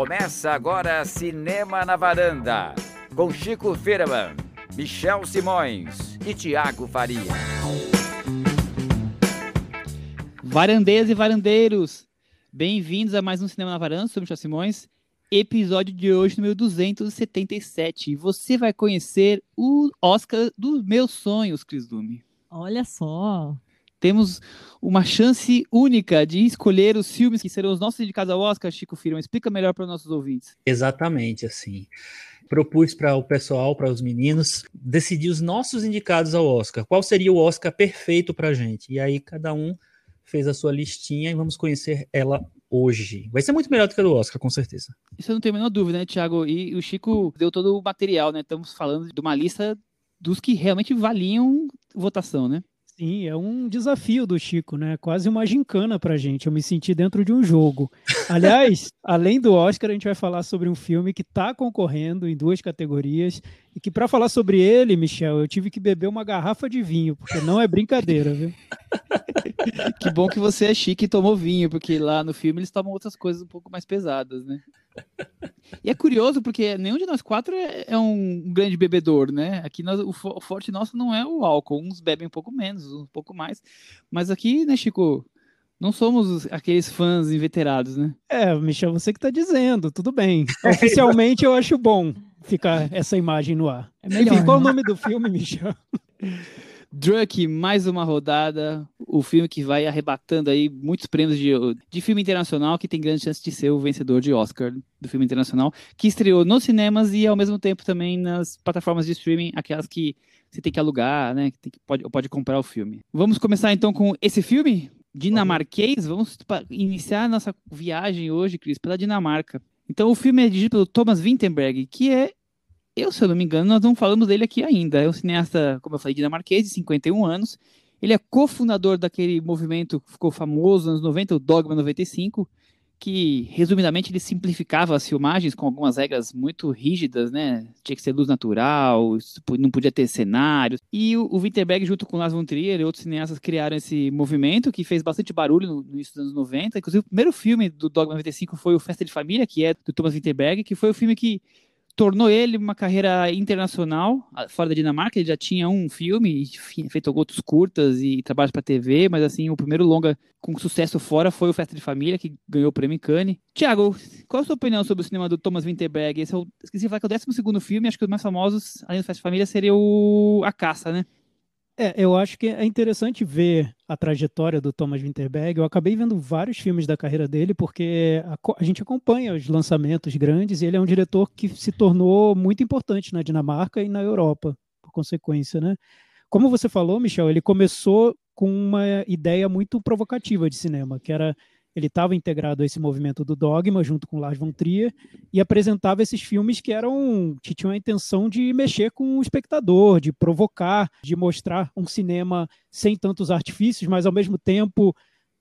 Começa agora Cinema na Varanda, com Chico Firman, Michel Simões e Tiago Faria. Varandeiras e varandeiros, bem-vindos a mais um Cinema na Varanda, sou Michel Simões. Episódio de hoje, número 277. Você vai conhecer o Oscar dos meus sonhos, Cris Dume. Olha só. Temos uma chance única de escolher os filmes que serão os nossos indicados ao Oscar, Chico Firma. Explica melhor para os nossos ouvintes. Exatamente, assim. Propus para o pessoal, para os meninos, decidir os nossos indicados ao Oscar. Qual seria o Oscar perfeito para a gente? E aí cada um fez a sua listinha e vamos conhecer ela hoje. Vai ser muito melhor do que a do Oscar, com certeza. Isso eu não tenho a menor dúvida, né, Thiago? E o Chico deu todo o material, né? Estamos falando de uma lista dos que realmente valiam votação, né? Sim, é um desafio do Chico, né? Quase uma gincana pra gente. Eu me senti dentro de um jogo. Aliás, além do Oscar, a gente vai falar sobre um filme que está concorrendo em duas categorias e que para falar sobre ele, Michel, eu tive que beber uma garrafa de vinho, porque não é brincadeira, viu? que bom que você é chique e tomou vinho, porque lá no filme eles tomam outras coisas um pouco mais pesadas, né? E é curioso porque nenhum de nós quatro é, é um grande bebedor, né? Aqui nós, o, forte nosso não é o álcool. Uns bebem um pouco menos, um pouco mais. Mas aqui, né, Chico? Não somos aqueles fãs inveterados, né? É, Michel, você que tá dizendo, tudo bem. Oficialmente eu acho bom ficar essa imagem no ar. É melhor, Enfim, qual o né? nome do filme, Michel? Drunk, mais uma rodada. O filme que vai arrebatando aí muitos prêmios de, de filme internacional, que tem grande chance de ser o vencedor de Oscar do filme internacional, que estreou nos cinemas e ao mesmo tempo também nas plataformas de streaming, aquelas que você tem que alugar, né? Que, que pode, pode comprar o filme. Vamos começar então com esse filme? Dinamarquês? Vamos iniciar nossa viagem hoje, Cris, pela Dinamarca. Então o filme é dirigido pelo Thomas Vinterberg, que é eu, se eu não me engano, nós não falamos dele aqui ainda. É um cineasta, como eu falei, dinamarquês, de 51 anos. Ele é cofundador daquele movimento que ficou famoso nos anos 90, o Dogma 95, que, resumidamente, ele simplificava as filmagens com algumas regras muito rígidas, né? Tinha que ser luz natural, não podia ter cenários. E o, Winterberg, junto com Lars von Trier e outros cineastas, criaram esse movimento que fez bastante barulho no, no início dos anos 90. Inclusive, o primeiro filme do Dogma 95 foi o Festa de Família, que é do Thomas Winterberg, que foi o filme que tornou ele uma carreira internacional fora da Dinamarca. Ele já tinha um filme, feito outros curtas e trabalhos para TV, mas assim, o primeiro longa com sucesso fora foi o Festa de Família, que ganhou o prêmio Cannes. Tiago, qual a sua opinião sobre o cinema do Thomas Winterberg? Esse é o, esqueci de falar que é o 12 filme, acho que os mais famosos, além do Festa de Família, seria o A Caça, né? É, eu acho que é interessante ver a trajetória do Thomas Winterberg. Eu acabei vendo vários filmes da carreira dele, porque a, a, gente acompanha os lançamentos grandes e ele é um diretor que se tornou muito importante na Dinamarca e na Europa, por consequência, né? Como você falou, Michel, ele começou com uma ideia muito provocativa de cinema, que era ele estava integrado a esse movimento do Dogma, junto com Lars von Trier, e apresentava esses filmes que eram que tinham a intenção de mexer com o espectador, de provocar, de mostrar um cinema sem tantos artifícios, mas ao mesmo tempo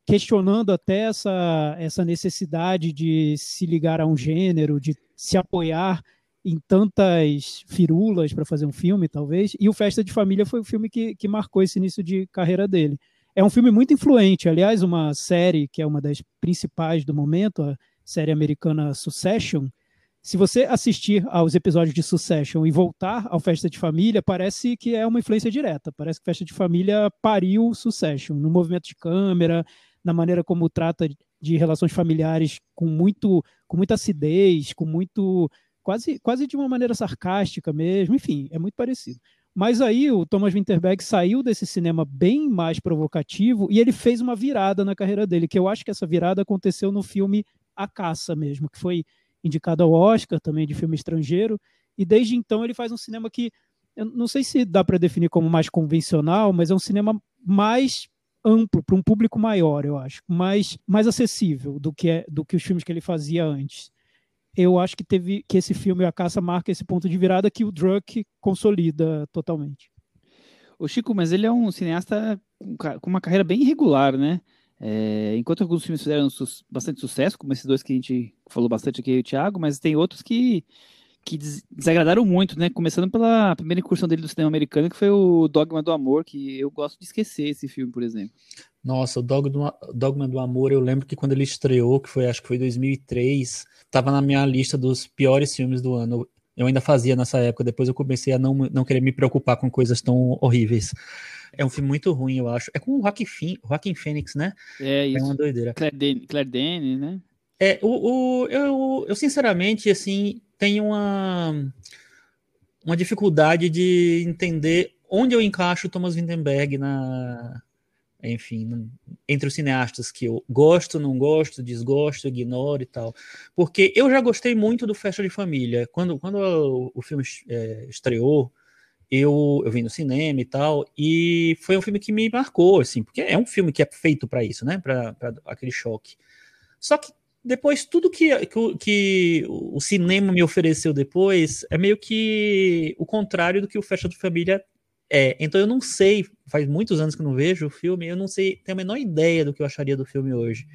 questionando até essa, essa necessidade de se ligar a um gênero, de se apoiar em tantas firulas para fazer um filme, talvez. E o Festa de Família foi o filme que, que marcou esse início de carreira dele. É um filme muito influente, aliás, uma série que é uma das principais do momento, a série americana Succession. Se você assistir aos episódios de Succession e voltar ao Festa de Família, parece que é uma influência direta. Parece que Festa de Família pariu Succession, no movimento de câmera, na maneira como trata de relações familiares com muito com muita acidez, com muito quase quase de uma maneira sarcástica mesmo, enfim, é muito parecido. Mas aí o Thomas Winterberg saiu desse cinema bem mais provocativo e ele fez uma virada na carreira dele, que eu acho que essa virada aconteceu no filme A Caça mesmo, que foi indicado ao Oscar também de filme estrangeiro, e desde então ele faz um cinema que eu não sei se dá para definir como mais convencional, mas é um cinema mais amplo para um público maior, eu acho, mais mais acessível do que é, do que os filmes que ele fazia antes eu acho que teve que esse filme A Caça marca esse ponto de virada que o Druck consolida totalmente. O Chico, mas ele é um cineasta com uma carreira bem irregular, né? É, enquanto alguns filmes fizeram su bastante sucesso, como esses dois que a gente falou bastante aqui, o Thiago, mas tem outros que, que desagradaram muito, né? Começando pela primeira incursão dele do cinema americano, que foi o Dogma do Amor, que eu gosto de esquecer esse filme, por exemplo. Nossa, o Dogma, Dogma do Amor, eu lembro que quando ele estreou, que foi, acho que foi 2003, estava na minha lista dos piores filmes do ano. Eu ainda fazia nessa época, depois eu comecei a não, não querer me preocupar com coisas tão horríveis. É um filme muito ruim, eu acho. É com o Joaquin, Joaquin Phoenix, né? É isso. É uma doideira. Claire Denis, Claire Denis né? É, o, o, eu, eu sinceramente, assim, tenho uma, uma dificuldade de entender onde eu encaixo o Thomas Vinterberg na, enfim, entre os cineastas que eu gosto, não gosto, desgosto, ignoro e tal. Porque eu já gostei muito do Festa de Família. Quando, quando o, o filme é, estreou, eu, eu vim no cinema e tal, e foi um filme que me marcou, assim, porque é um filme que é feito para isso, né? Para aquele choque. Só que depois, tudo que, que, que, o cinema me ofereceu depois é meio que o contrário do que o Festa de Família é, então eu não sei, faz muitos anos que não vejo o filme, eu não sei, tenho a menor ideia do que eu acharia do filme hoje.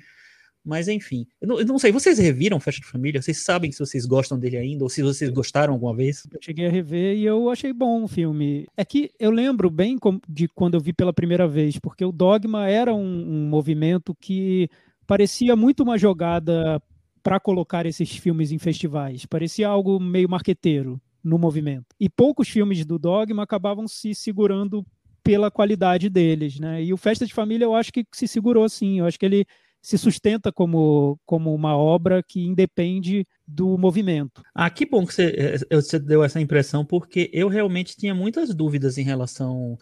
Mas enfim, eu não, eu não sei, vocês reviram Festa de Família? Vocês sabem se vocês gostam dele ainda, ou se vocês gostaram alguma vez? Eu cheguei a rever e eu achei bom o filme. É que eu lembro bem de quando eu vi pela primeira vez, porque o Dogma era um, um movimento que parecia muito uma jogada para colocar esses filmes em festivais. Parecia algo meio marqueteiro no movimento. E poucos filmes do Dogma acabavam se segurando pela qualidade deles, né? E o Festa de Família eu acho que se segurou sim, eu acho que ele se sustenta como, como uma obra que independe do movimento. Ah, que bom que você, eh, você deu essa impressão, porque eu realmente tinha muitas dúvidas em relação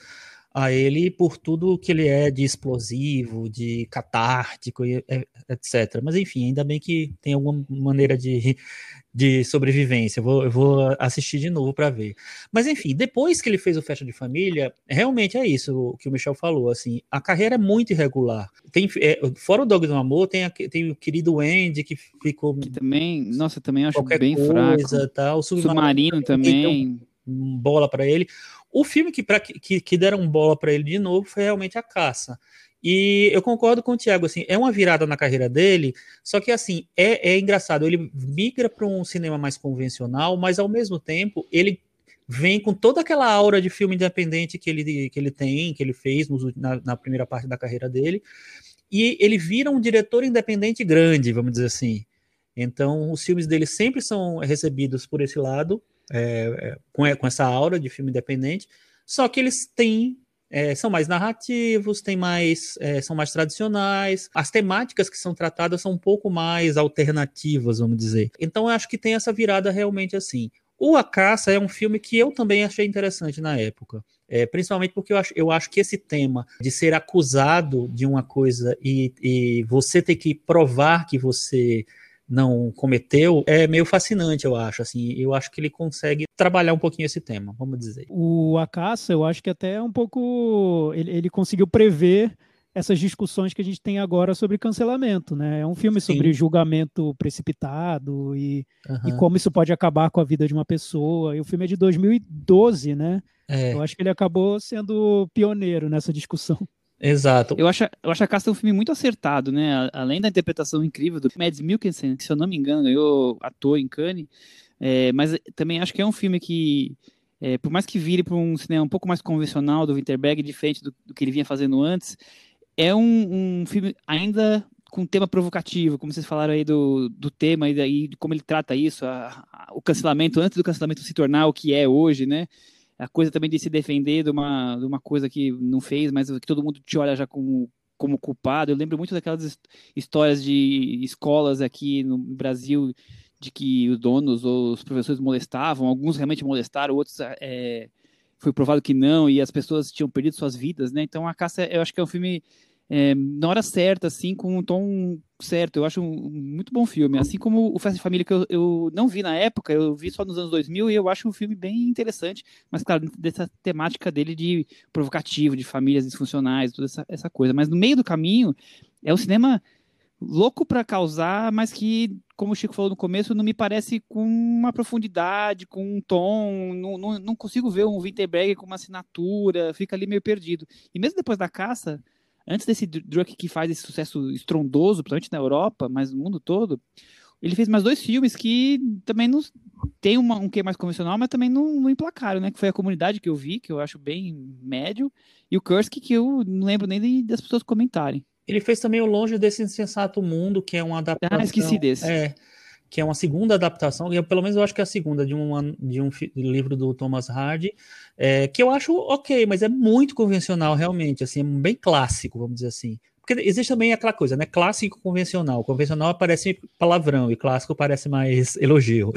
a ele por tudo que ele é de explosivo, de catártico, etc. Mas enfim, ainda bem que tem alguma maneira de, de sobrevivência. Eu vou, eu vou assistir de novo para ver. Mas enfim, depois que ele fez o Festa de Família, realmente é isso que o Michel falou. Assim, a carreira é muito irregular. Tem, é, fora o Dog do Amor, tem, a, tem o querido Andy que ficou. Que também, nossa, também acho bem coisa, fraco. Tal. O Submarino, Submarino também. Bola para ele. O filme que, pra, que, que deram bola para ele de novo foi realmente A Caça. E eu concordo com o Thiago, assim, é uma virada na carreira dele, só que assim, é, é engraçado, ele migra para um cinema mais convencional, mas ao mesmo tempo ele vem com toda aquela aura de filme independente que ele, que ele tem, que ele fez no, na, na, primeira parte da carreira dele, e ele vira um diretor independente grande, vamos dizer assim. Então, os filmes dele sempre são recebidos por esse lado, é, é, com, com essa aura de filme independente, só que eles têm é, são mais narrativos, tem mais, é, são mais tradicionais. As temáticas que são tratadas são um pouco mais alternativas, vamos dizer. Então eu acho que tem essa virada realmente assim. O A Caça é um filme que eu também achei interessante na época. É, principalmente porque eu acho, eu acho que esse tema de ser acusado de uma coisa e, e você ter que provar que você não cometeu, é meio fascinante, eu acho. Assim, eu acho que ele consegue trabalhar um pouquinho esse tema, vamos dizer. O A Caça, eu acho que até é um pouco. Ele, ele conseguiu prever essas discussões que a gente tem agora sobre cancelamento, né? É um filme Sim. sobre julgamento precipitado e, uhum. e, como isso pode acabar com a vida de uma pessoa. E o filme é de 2012, né? É. Eu acho que ele acabou sendo pioneiro nessa discussão. Exato. Eu acho, eu acho a Casta um filme muito acertado, né? Além da interpretação incrível do Mads Mikkelsen, que se eu não me engano ganhou ator em Cannes, é, mas também acho que é um filme que, é, por mais que vire para um cinema um pouco mais convencional do Winterberg, diferente do, do que ele vinha fazendo antes, é um, um filme ainda com tema provocativo, como vocês falaram aí do, do tema e daí de como ele trata isso, a, a, o cancelamento, antes do cancelamento se tornar o que é hoje, né? A coisa também de se defender de uma, de uma coisa que não fez, mas que todo mundo te olha já como, como culpado. Eu lembro muito daquelas histórias de escolas aqui no Brasil de que os donos ou os professores molestavam, alguns realmente molestaram, outros é, foi provado que não, e as pessoas tinham perdido suas vidas, né? Então a caça, eu acho que é um filme é, na hora certa, assim, com um tom certo. Eu acho um muito bom filme. Assim como o Festa de Família, que eu, eu, não vi na época, eu vi só nos anos 2000 e eu acho um filme bem interessante. Mas, claro, dessa temática dele de provocativo, de famílias disfuncionais, toda essa, essa coisa. Mas no meio do caminho, é um cinema louco para causar, mas que, como o Chico falou no começo, não me parece com uma profundidade, com um tom. Não, não, não consigo ver um Winterberg com uma assinatura, fica ali meio perdido. E mesmo depois da caça antes desse Druk que faz esse sucesso estrondoso, principalmente na Europa, mas no mundo todo, Ele fez mais dois filmes que também não tem uma, um que mais convencional, mas também não, não emplacaram, né? Que foi a comunidade que eu vi, que eu acho bem médio, e o Kursk, que eu não lembro nem das pessoas comentarem. Ele fez também o Longe desse Insensato Mundo, que é uma adaptação. Ah, esqueci desse. É, que é uma segunda adaptação, e pelo menos eu acho que é a segunda de, uma, de um livro do Thomas Hardy, é, que eu acho ok, mas é muito convencional, realmente, assim, é bem clássico, vamos dizer assim. Porque existe também aquela coisa, né? Clássico e convencional. Convencional parece palavrão e clássico parece mais elogio.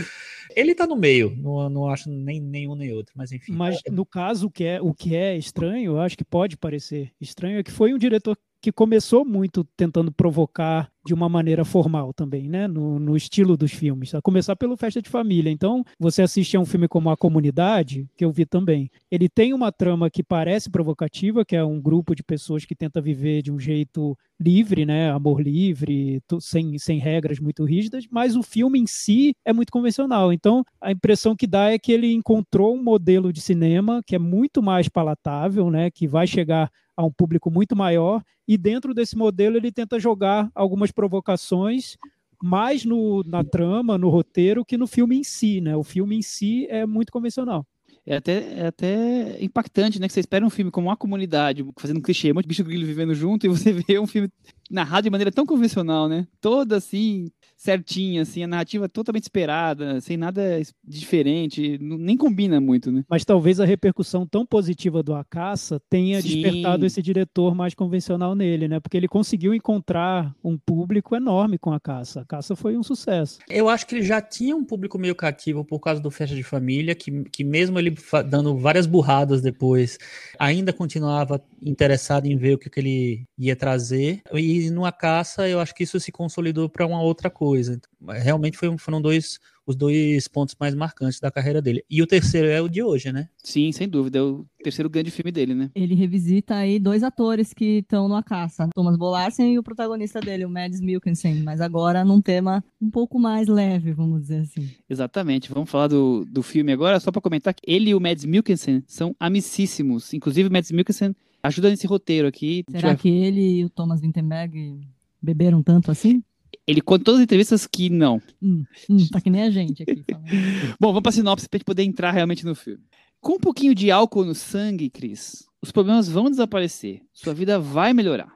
Ele tá no meio, não, não acho nem nenhum nem outro, mas enfim. Mas no caso, o que, é, o que é estranho, eu acho que pode parecer estranho, é que foi um diretor que começou muito tentando provocar de uma maneira formal também, né? No, no, estilo dos filmes. A começar pelo Festa de Família. Então, você assiste a um filme como A Comunidade, que eu vi também. Ele tem uma trama que parece provocativa, que é um grupo de pessoas que tenta viver de um jeito livre, né? Amor livre, sem, sem regras muito rígidas, mas o filme em si é muito convencional. Então, a impressão que dá é que ele encontrou um modelo de cinema que é muito mais palatável, né? Que vai chegar a um público muito maior, e dentro desse modelo ele tenta jogar algumas provocações mais no, na trama, no roteiro, que no filme em si, né? O filme em si é muito convencional. É até, é até impactante, né? Que você espera um filme como uma comunidade, fazendo um clichê, um monte de bicho grilo vivendo junto, e você vê um filme narrado de maneira tão convencional, né? Toda assim, certinha, assim, a narrativa totalmente esperada, sem nada diferente, nem combina muito, né? Mas talvez a repercussão tão positiva do A Caça tenha Sim. despertado esse diretor mais convencional nele, né? Porque ele conseguiu encontrar um público enorme com A Caça. A Caça foi um sucesso. Eu acho que ele já tinha um público meio cativo por causa do Festa de Família, que, que mesmo ele dando várias burradas depois, ainda continuava interessado em ver o que, que ele ia trazer. E no A Caça, eu acho que isso se consolidou para uma outra coisa coisa. Realmente foi, foram dois os dois pontos mais marcantes da carreira dele. E o terceiro é o de hoje, né? Sim, sem dúvida. É o terceiro grande filme dele, né? Ele revisita aí dois atores que estão no A Caça. Thomas Bolarsen e o protagonista dele, o Mads Mikkelsen. Mas agora num tema um pouco mais leve, vamos dizer assim. Exatamente. Vamos falar do, do filme agora. Só para comentar que ele e o Mads Mikkelsen são amicíssimos. Inclusive o Mads Mikkelsen ajuda nesse roteiro aqui. Será que ele e o Thomas Winterberg beberam tanto assim? Ele conta todas as entrevistas que não. Hum, hum, tá que nem a gente aqui. Bom, vamos pra sinopse pra gente poder entrar realmente no filme. Com um pouquinho de álcool no sangue, Cris, os problemas vão desaparecer. Sua vida vai melhorar.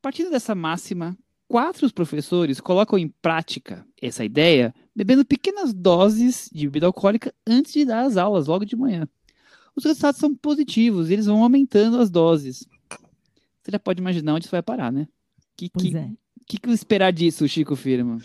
Partindo dessa máxima, quatro professores colocam em prática essa ideia bebendo pequenas doses de bebida alcoólica antes de dar as aulas, logo de manhã. Os resultados são positivos, eles vão aumentando as doses. Você já pode imaginar onde isso vai parar, né? Que, pois que, é. O que, que esperar disso, Chico Firma?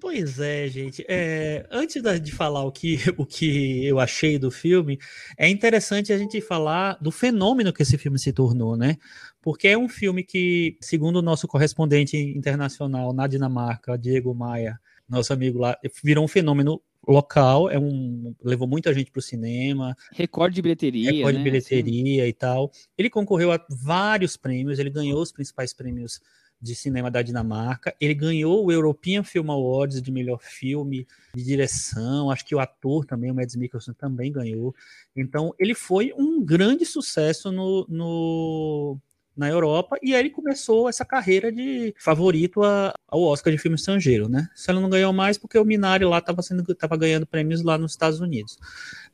Pois é, gente. É, antes de falar o que, o que eu achei do filme, é interessante a gente falar do fenômeno que esse filme se tornou, né? Porque é um filme que, segundo o nosso correspondente internacional na Dinamarca, Diego Maia, nosso amigo lá, virou um fenômeno local, é um levou muita gente para o cinema. Recorde de bilheteria. Recorde né? de bilheteria Sim. e tal. Ele concorreu a vários prêmios, ele ganhou os principais prêmios de cinema da Dinamarca. Ele ganhou o European Film Awards de melhor filme, de direção. Acho que o ator também, o Mads Mikkelsen, também ganhou. Então, ele foi um grande sucesso no, no na Europa e aí ele começou essa carreira de favorito a, ao Oscar de filme estrangeiro, né? Se ele não ganhou mais porque o Minari lá estava ganhando prêmios lá nos Estados Unidos.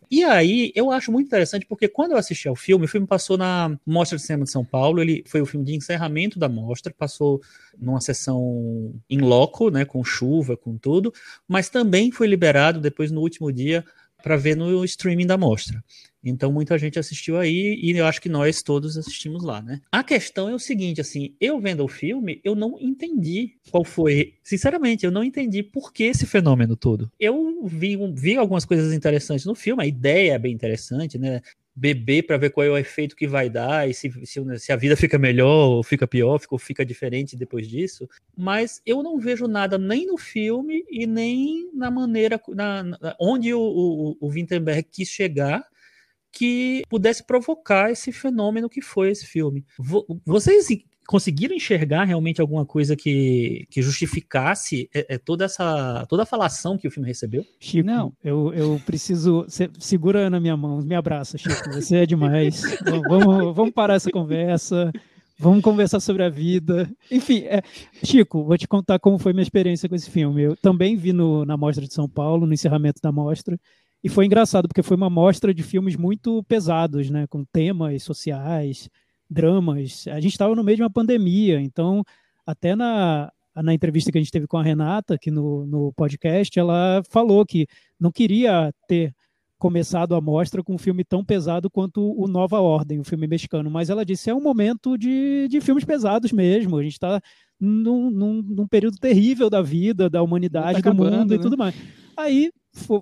E aí, eu acho muito interessante, porque quando eu assisti ao filme, o filme passou na Mostra de Cinema de São Paulo, ele foi o filme de encerramento da mostra, passou numa sessão em loco, né, com chuva, com tudo, mas também foi liberado depois no último dia para ver no streaming da mostra. Então muita gente assistiu aí e eu acho que nós todos assistimos lá, né? A questão é o seguinte, assim, eu vendo o filme, eu não entendi qual foi, sinceramente, eu não entendi por que esse fenômeno todo. Eu vi, vi algumas coisas interessantes no filme, a ideia é bem interessante, né? Beber para ver qual é o efeito que vai dar e se, se, se, a vida fica melhor ou fica pior, fica, fica diferente depois disso. Mas eu não vejo nada nem no filme e nem na maneira na, na onde o, o, o Winterberg quis chegar que pudesse provocar esse fenômeno que foi esse filme. Vocês conseguiram enxergar realmente alguma coisa que, que justificasse é, é, toda essa toda a falação que o filme recebeu? Chico, não, eu, eu preciso. segura na minha mão, me abraça, Chico. Você é demais. vamos, vamos parar essa conversa. Vamos conversar sobre a vida. Enfim, é... Chico, vou te contar como foi minha experiência com esse filme. Eu também vi no, na Mostra de São Paulo, no encerramento da mostra, e foi engraçado, porque foi uma mostra de filmes muito pesados, né? Com temas sociais, dramas. A gente estava no meio de uma pandemia, então, até na, na entrevista que a gente teve com a Renata aqui no, no podcast, ela falou que não queria ter começado a mostra com um filme tão pesado quanto o Nova Ordem, o filme mexicano. Mas ela disse é um momento de, de filmes pesados mesmo. A gente está num, num, num, período terrível da vida, da humanidade, tá acabando, do mundo né? e tudo mais. Aí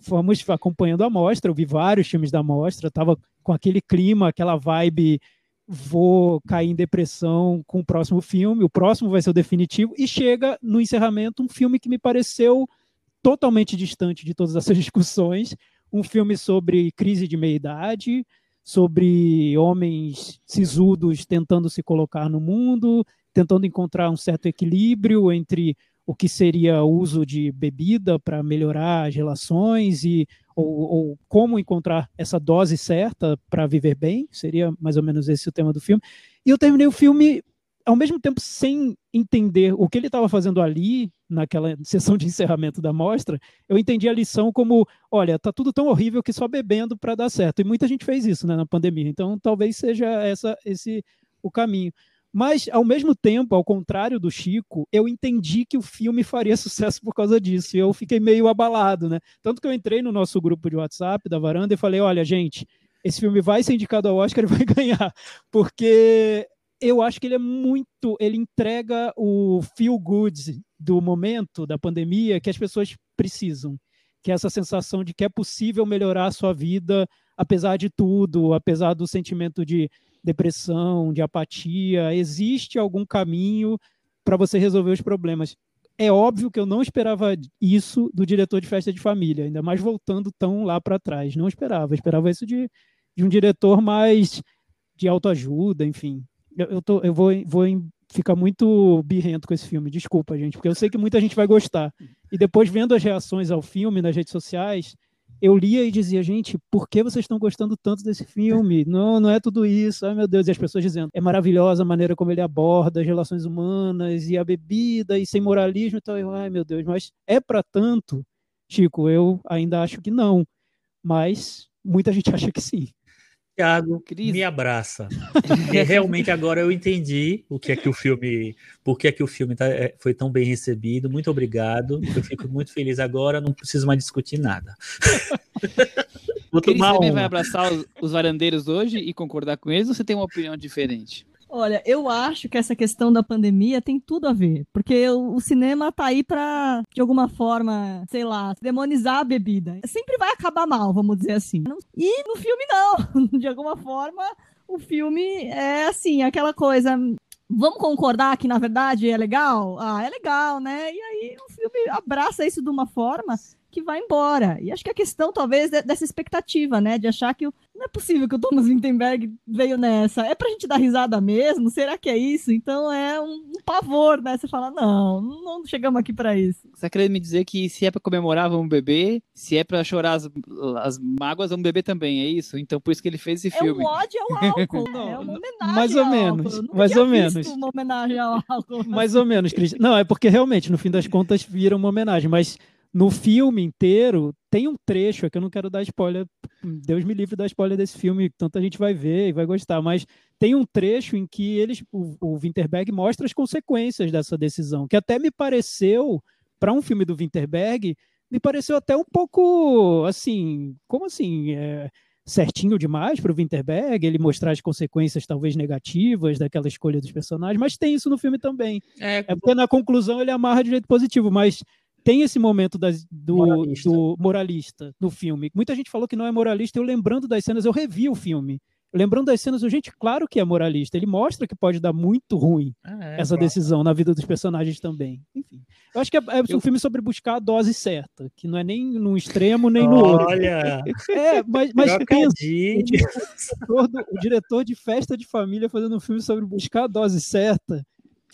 fomos acompanhando a mostra, eu vi vários filmes da mostra, estava com aquele clima, aquela vibe vou cair em depressão com o próximo filme, o próximo vai ser o definitivo, e chega no encerramento um filme que me pareceu totalmente distante de todas essas discussões, um filme sobre crise de meia-idade, sobre homens sisudos tentando se colocar no mundo, tentando encontrar um certo equilíbrio entre o que seria uso de bebida para melhorar as relações e ou, ou, como encontrar essa dose certa para viver bem, seria mais ou menos esse o tema do filme. E eu terminei o filme ao mesmo tempo sem entender o que ele estava fazendo ali naquela sessão de encerramento da mostra, eu entendi a lição como, olha, tá tudo tão horrível que só bebendo para dar certo. E muita gente fez isso, né, na pandemia. Então, talvez seja essa esse o caminho. Mas, ao mesmo tempo, ao contrário do Chico, eu entendi que o filme faria sucesso por causa disso. E eu fiquei meio abalado, né? Tanto que eu entrei no nosso grupo de WhatsApp da varanda e falei: olha, gente, esse filme vai ser indicado ao Oscar e vai ganhar. Porque eu acho que ele é muito. Ele entrega o feel good do momento da pandemia que as pessoas precisam. Que é essa sensação de que é possível melhorar a sua vida apesar de tudo, apesar do sentimento de depressão, de apatia. Existe algum caminho para você resolver os problemas. É óbvio que eu não esperava isso do diretor de festa de família, ainda mais voltando tão lá para trás. Não esperava. Eu esperava isso de, de um diretor mais de autoajuda, enfim eu, eu, tô, eu vou, vou ficar muito birrento com esse filme, desculpa, gente, porque eu sei que muita gente vai gostar. E depois, vendo as reações ao filme nas redes sociais, eu lia e dizia, gente, por que vocês estão gostando tanto desse filme? Não, não é tudo isso. Ai, meu Deus. E as pessoas dizendo, é maravilhosa a maneira como ele aborda as relações humanas e a bebida e sem moralismo e tal. Eu, ai, meu Deus, mas é para tanto? Chico, eu ainda acho que não. Mas muita gente acha que sim. Thiago, Cris. me abraça. e realmente agora eu entendi o que é que o filme, por que é que o filme tá, é, foi tão bem recebido. Muito obrigado. Eu fico muito feliz agora, não preciso mais discutir nada. Vou Cris também uma. vai abraçar os, os varandeiros hoje e concordar com eles ou você tem uma opinião diferente? Olha, eu acho que essa questão da pandemia tem tudo a ver, porque o, cinema tá aí para de alguma forma, sei lá, demonizar a bebida. Sempre vai acabar mal, vamos dizer assim. E no filme não, de alguma forma o filme é assim, aquela coisa, vamos concordar que na verdade é legal? Ah, é legal, né? E aí o filme abraça isso de uma forma que vai embora. E acho que a questão, talvez, é dessa expectativa, né? De achar que não é possível que o Thomas Wittenberg veio nessa. É pra gente dar risada mesmo? Será que é isso? Então é um, um pavor, né? Você fala, não, não chegamos aqui para isso. Você tá querendo me dizer que se é para comemorar, vamos beber? Se é para chorar as, as mágoas, vamos beber também, é isso? Então por isso que ele fez esse é filme. É um ódio ao álcool, não, é uma homenagem Mais ou menos, mais ou menos. uma homenagem ao álcool. Mais ou menos, Cris. Não, é porque realmente, no fim das contas, vira uma homenagem, mas no filme inteiro tem um trecho, é que eu não quero dar spoiler, Deus me livre da spoiler desse filme, tanta gente vai ver e vai gostar, mas tem um trecho em que eles, o, o Winterberg mostra as consequências dessa decisão, que até me pareceu, para um filme do Winterberg, me pareceu até um pouco, assim, como assim, é, certinho demais para o Winterberg, ele mostrar as consequências talvez negativas daquela escolha dos personagens, mas tem isso no filme também. É, é porque na conclusão ele amarra de jeito positivo, mas tem esse momento das, do, moralista. do moralista no filme. Muita gente falou que não é moralista. Eu lembrando das cenas, eu revi o filme. Lembrando das cenas, eu, gente, claro que é moralista. Ele mostra que pode dar muito ruim ah, é, essa claro. decisão na vida dos personagens também. Enfim. Eu acho que é, é eu... um filme sobre buscar a dose certa, que não é nem num extremo nem no outro. Olha! É, mas, mas pensa, o, diretor do, o diretor de festa de família fazendo um filme sobre buscar a dose certa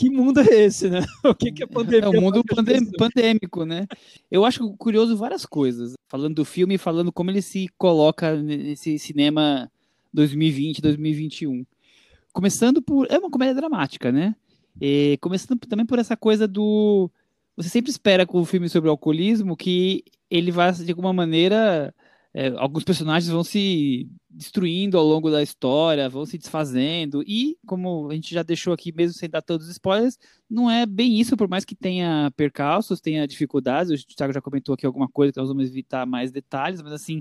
que mundo é esse, né? O que, que é pandemia? É o mundo pandem pandêmico, né? Eu acho curioso várias coisas. Falando do filme, falando como ele se coloca nesse cinema 2020, 2021. começando por. É uma comédia dramática, né? E começando também por essa coisa do. Você sempre espera com o filme sobre o alcoolismo que ele vai, de alguma maneira, é, alguns personagens vão se destruindo ao longo da história, vão se desfazendo, e como a gente já deixou aqui, mesmo sem dar todos os spoilers, não é bem isso, por mais que tenha percalços, tenha dificuldades, o Thiago já comentou aqui alguma coisa, que nós vamos evitar mais detalhes, mas assim,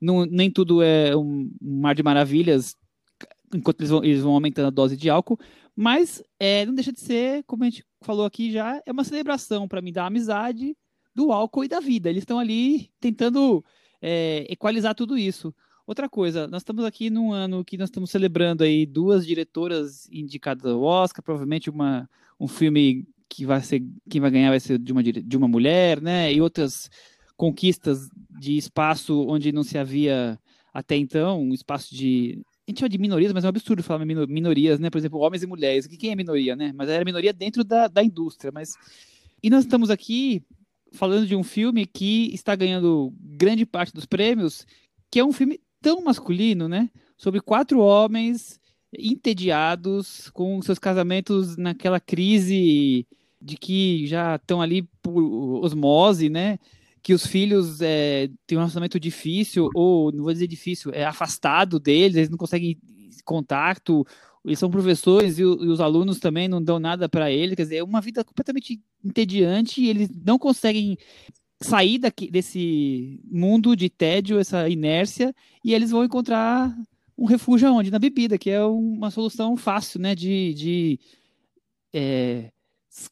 não, nem tudo é um, mar de maravilhas, enquanto eles vão, eles vão aumentando a dose de álcool, mas é, não deixa de ser, como a gente falou aqui já, é uma celebração para mim da amizade, do álcool e da vida. Eles estão ali tentando é, equalizar tudo isso. Outra coisa, nós estamos aqui num ano que nós estamos celebrando aí duas diretoras indicadas ao Oscar, provavelmente uma, um filme que vai ser quem vai ganhar vai ser de uma, de uma mulher, né? E outras conquistas de espaço onde não se havia até então, um espaço de a gente chama de minorias, mas é um absurdo falar minorias, né? Por exemplo, homens e mulheres. Quem é minoria, né? Mas era minoria dentro da, da indústria. Mas e nós estamos aqui falando de um filme que está ganhando grande parte dos prêmios, que é um filme tão masculino, né? Sobre quatro homens entediados com seus casamentos naquela crise de que já estão ali por osmose, né? Que os filhos é, têm um relacionamento difícil, ou não vou dizer difícil, é afastado deles, eles não conseguem contato, eles são professores e, e, os alunos também não dão nada para eles, quer dizer, é uma vida completamente entediante e eles não conseguem sair daqui, desse mundo de tédio, essa inércia, e eles vão encontrar um refúgio onde? Na bebida, que é uma solução fácil, né, de, de é,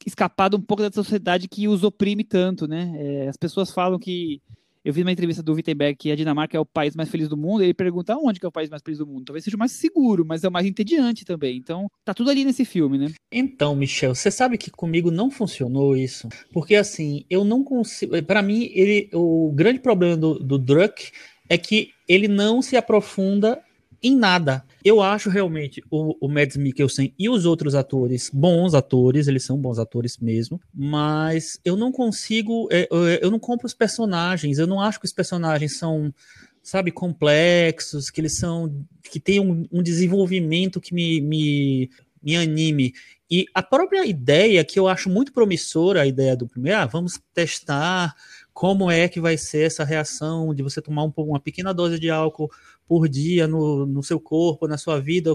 escapar um pouco da sociedade que os oprime tanto, né? É, as pessoas falam que eu vi uma entrevista do Wittenberg que a Dinamarca é o país mais feliz do mundo, e ele pergunta onde que é o país mais feliz do mundo. Talvez seja o mais seguro, mas é o mais entediante também. Então, tá tudo ali nesse filme, né? Então, Michel, você sabe que comigo não funcionou isso, porque assim, eu não consigo, para mim, ele o grande problema do, do Druck é que ele não se aprofunda em nada. Eu acho realmente o, o Mads Mikkelsen e os outros atores bons atores, eles são bons atores mesmo, mas eu não consigo, é, eu não compro os personagens, eu não acho que os personagens são, sabe, complexos, que eles são, que tem um, um desenvolvimento que me, me, me anime. E a própria ideia, que eu acho muito promissora, a ideia do primeiro, ah, vamos testar como é que vai ser essa reação de você tomar um, uma pequena dose de álcool por dia no, no seu corpo, na sua vida,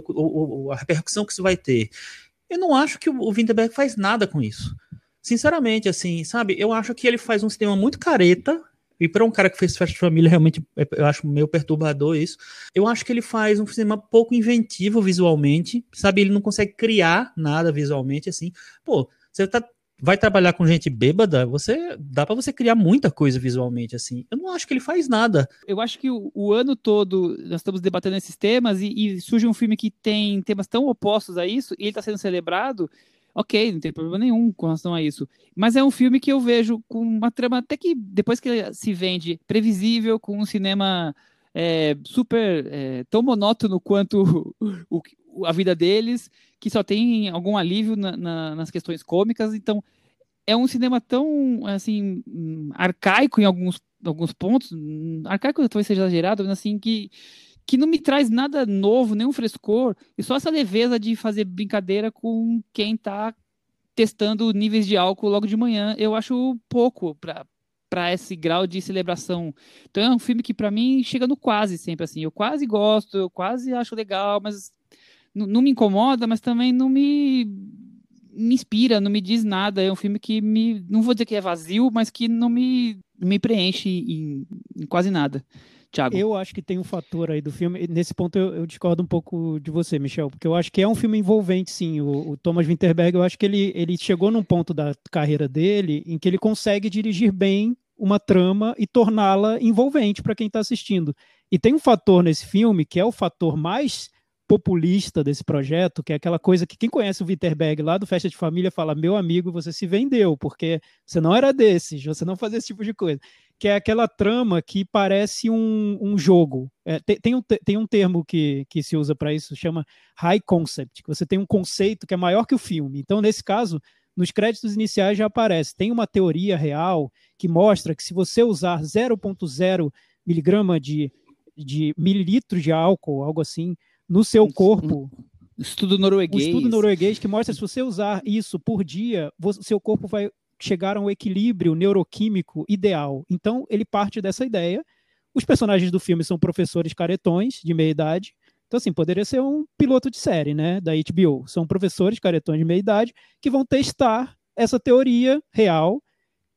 a repercussão que isso vai ter. Eu não acho que o Winterberg faz nada com isso. Sinceramente, assim, sabe? Eu acho que ele faz um sistema muito careta, e para um cara que fez festa de família, realmente é, eu acho meio perturbador isso. Eu acho que ele faz um sistema pouco inventivo visualmente, sabe? Ele não consegue criar nada visualmente, assim. Pô, você tá vai trabalhar com gente bêbada, você dá para você criar muita coisa visualmente assim. Eu não acho que ele faz nada. Eu acho que o, o ano todo nós estamos debatendo esses temas e, e, surge um filme que tem temas tão opostos a isso e ele está sendo celebrado. Ok, não tem problema nenhum com relação a isso. Mas é um filme que eu vejo com uma trama até que depois que ele se vende previsível, com um cinema é, super é, tão monótono quanto o, o, a vida deles que só tem algum alívio na, na, nas questões cômicas, então é um cinema tão assim arcaico em alguns, alguns pontos, arcaico talvez seja exagerado, mas assim que que não me traz nada novo, nenhum frescor, e só essa leveza de fazer brincadeira com quem está testando níveis de álcool logo de manhã, eu acho pouco para para esse grau de celebração. Então é um filme que para mim chega no quase sempre assim. Eu quase gosto, eu quase acho legal, mas não me incomoda, mas também não me, me inspira, não me diz nada. É um filme que me. Não vou dizer que é vazio, mas que não me, me preenche em, em quase nada. Thiago. Eu acho que tem um fator aí do filme. Nesse ponto eu, eu, discordo um pouco de você, Michel, porque eu acho que é um filme envolvente, sim. O, o, Thomas Winterberg, eu acho que ele, ele chegou num ponto da carreira dele em que ele consegue dirigir bem uma trama e torná-la envolvente para quem está assistindo. E tem um fator nesse filme que é o fator mais populista desse projeto, que é aquela coisa que quem conhece o Witterberg lá do Festa de Família fala: meu amigo, você se vendeu, porque você não era desses, você não fazia esse tipo de coisa. Que é aquela trama que parece um, um jogo. É, tem, tem, um, tem um termo que, que se usa para isso, chama high concept, que você tem um conceito que é maior que o filme. Então, nesse caso, nos créditos iniciais já aparece. Tem uma teoria real que mostra que se você usar 0,0 miligrama de, de mililitros de álcool, algo assim, no seu corpo, Estudo norueguês. O estudo norueguês que mostra se você usar isso por dia, seu corpo vai chegar a um equilíbrio neuroquímico ideal. Então, ele parte dessa ideia. Os personagens do filme são professores caretões de meia idade. Então, assim, poderia ser um piloto de série, né, da HBO. São professores caretões de meia idade que vão testar essa teoria real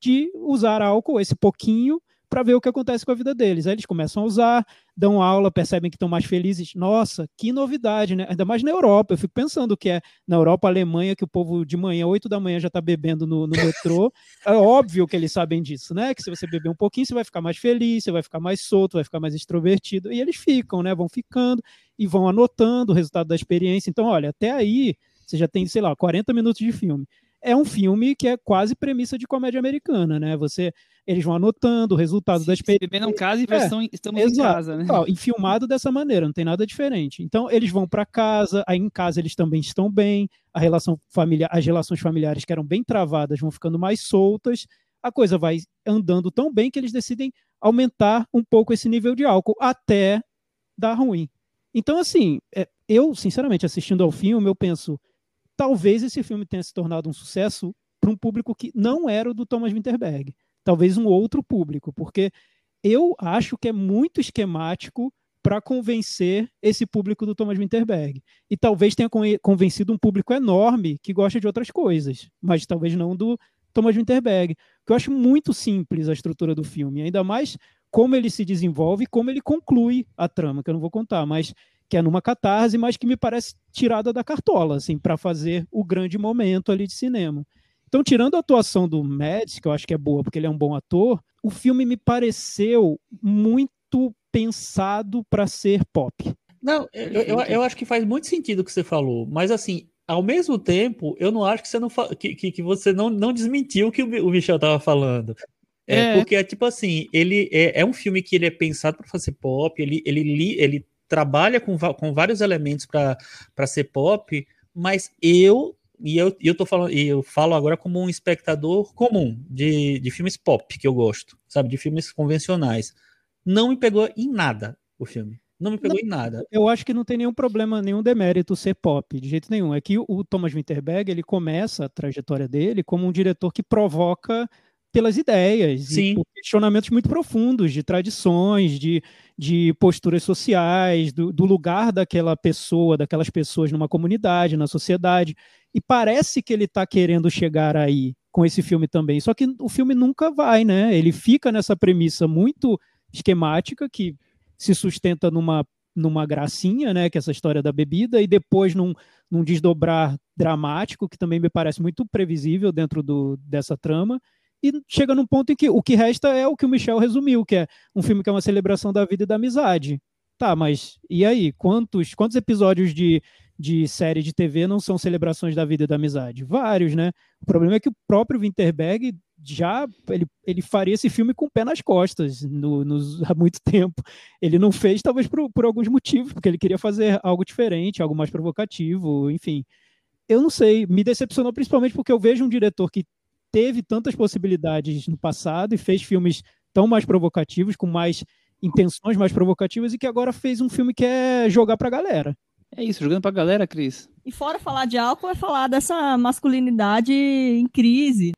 de usar álcool, esse pouquinho, para ver o que acontece com a vida deles. Aí eles começam a usar, dão aula, percebem que estão mais felizes. Nossa, que novidade, né? Ainda mais na Europa. Eu fico pensando que é na Europa, Alemanha, que o povo de manhã, 8 da manhã, já está bebendo no, no metrô. é óbvio que eles sabem disso, né? Que se você beber um pouquinho, você vai ficar mais feliz, você vai ficar mais solto, vai ficar mais extrovertido. E eles ficam, né? Vão ficando e vão anotando o resultado da experiência. Então, olha, até aí você já tem, sei lá, 40 minutos de filme é um filme que é quase premissa de comédia americana, né? Você, eles vão anotando o resultado Sim, da experiência. Bebendo casa e versão é, estamos exato, em casa, né? e filmado dessa maneira, não tem nada diferente. Então eles vão para casa, aí em casa eles também estão bem, a relação familiar, as relações familiares que eram bem travadas vão ficando mais soltas, a coisa vai andando tão bem que eles decidem aumentar um pouco esse nível de álcool até dar ruim. Então assim, é, eu sinceramente assistindo ao filme eu penso talvez esse filme tenha se tornado um sucesso para um público que não era o do Thomas Winterberg. Talvez um outro público, porque eu acho que é muito esquemático para convencer esse público do Thomas Winterberg. E talvez tenha convencido um público enorme que gosta de outras coisas, mas talvez não do Thomas Winterberg. Que eu acho muito simples a estrutura do filme, ainda mais como ele se desenvolve e como ele conclui a trama, que eu não vou contar, mas que é numa catarse, mas que me parece tirada da cartola, assim, para fazer o grande momento ali de cinema. Então, tirando a atuação do Mads, que eu acho que é boa porque ele é um bom ator, o filme me pareceu muito pensado para ser pop. Não, eu, eu, eu, acho que faz muito sentido o que você falou, mas assim, ao mesmo tempo, eu não acho que você não, que, que, você não, não desmentiu o que o Michel estava falando. É, é, porque é tipo assim, ele é, é um filme que ele é pensado para fazer pop, ele, ele, ele trabalha com, com vários elementos para ser pop, mas eu e eu, eu tô falando, e eu falo agora como um espectador comum de, de filmes pop que eu gosto, sabe, de filmes convencionais. Não me pegou em nada o filme. Não me pegou não, em nada. Eu acho que não tem nenhum problema, nenhum demérito ser pop, de jeito nenhum. É que o Thomas Winterberg, ele começa a trajetória dele como um diretor que provoca pelas ideias Sim. e por questionamentos muito profundos de tradições, de, de posturas sociais, do, do, lugar daquela pessoa, daquelas pessoas numa comunidade, na sociedade. E parece que ele está querendo chegar aí com esse filme também. Só que o filme nunca vai, né? Ele fica nessa premissa muito esquemática que se sustenta numa numa gracinha, né, que é essa história da bebida, e depois num, num desdobrar dramático, que também me parece muito previsível dentro do, dessa trama, e chega num ponto em que o que resta é o que o Michel resumiu, que é um filme que é uma celebração da vida e da amizade. Tá, mas e aí? Quantos, quantos episódios de, de série de TV não são celebrações da vida e da amizade? Vários, né? O problema é que o próprio Winterberg já ele, ele faria esse filme com o pé nas costas no, nos, há muito tempo. Ele não fez, talvez por, por alguns motivos, porque ele queria fazer algo diferente, algo mais provocativo, enfim. Eu não sei, me decepcionou principalmente porque eu vejo um diretor que teve tantas possibilidades no passado e fez filmes tão mais provocativos, com mais intenções mais provocativas, e que agora fez um filme que é jogar pra galera. É isso, jogando pra galera, Cris. E fora falar de álcool, é falar dessa masculinidade em crise.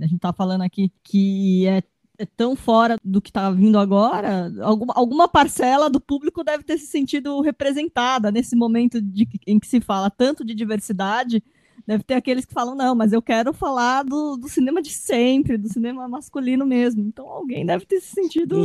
A gente tá falando aqui que é, é tão fora do que tá vindo agora, alguma, alguma parcela do público deve ter se sentido representada nesse momento de, em que se fala tanto de diversidade Deve ter aqueles que falam, não, mas eu quero falar do, do cinema de sempre, do cinema masculino mesmo. Então alguém deve ter se sentido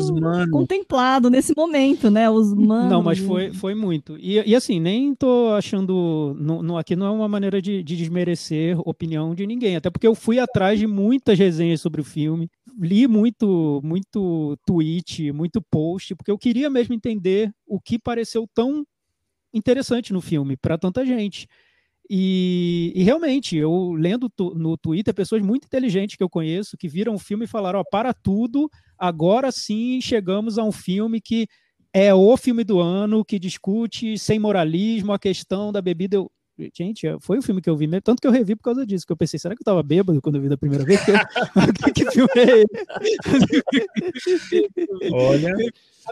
contemplado nesse momento, né? Os manos. Não, mas foi, foi muito. E, e assim, nem tô achando. No, aqui não é uma maneira de, de desmerecer opinião de ninguém. Até porque eu fui atrás de muitas resenhas sobre o filme. Li muito, muito tweet, muito post, porque eu queria mesmo entender o que pareceu tão interessante no filme para tanta gente. E, e, realmente, eu lendo tu, no Twitter pessoas muito inteligentes que eu conheço que viram o filme e falaram: ó, para tudo, agora sim chegamos a um filme que é o filme do ano, que discute sem moralismo a questão da bebida. Eu, gente, foi o filme que eu vi, tanto que eu revi por causa disso, que eu pensei, será que eu tava bêbado quando eu vi da primeira vez? que, que filme é esse? Olha.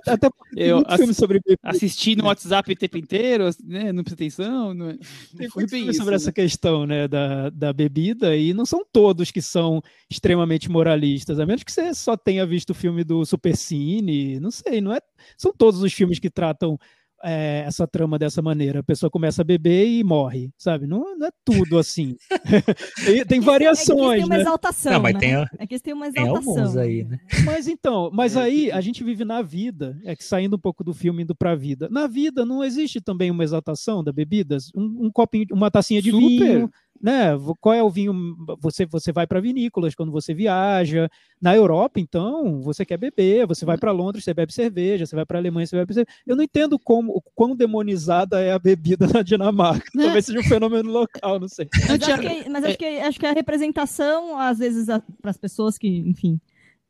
Até eu filme sobre assisti no WhatsApp o tempo inteiro, né? Não presta atenção. Não, não foi bem isso, sobre né? essa questão, né? Da, da bebida, e não são todos que são extremamente moralistas, a menos que você só tenha visto o filme do Supercine, não sei, não é. São todos os filmes que tratam é, essa trama dessa maneira. A pessoa começa a beber e morre, sabe? Não, não é tudo assim. tem, tem variações. É que tem uma né? exaltação. Não, mas né? tem, é que tem uma exaltação. Tem aí, né? Mas então, mas aí a gente vive na vida, é que saindo um pouco do filme indo para a vida. Na vida não existe também uma exaltação da bebidas, um, um copinho, uma tacinha de Super. vinho né? Qual é o vinho? Você, você vai para vinícolas quando você viaja. Na Europa, então, você quer beber, você vai para Londres, você bebe cerveja, você vai para Alemanha, você bebe cerveja. Eu não entendo como, quão demonizada é a bebida na Dinamarca. Né? Talvez seja um fenômeno local, não sei. Mas, acho que, mas acho, que, acho que a representação, às vezes, para as pessoas que, enfim,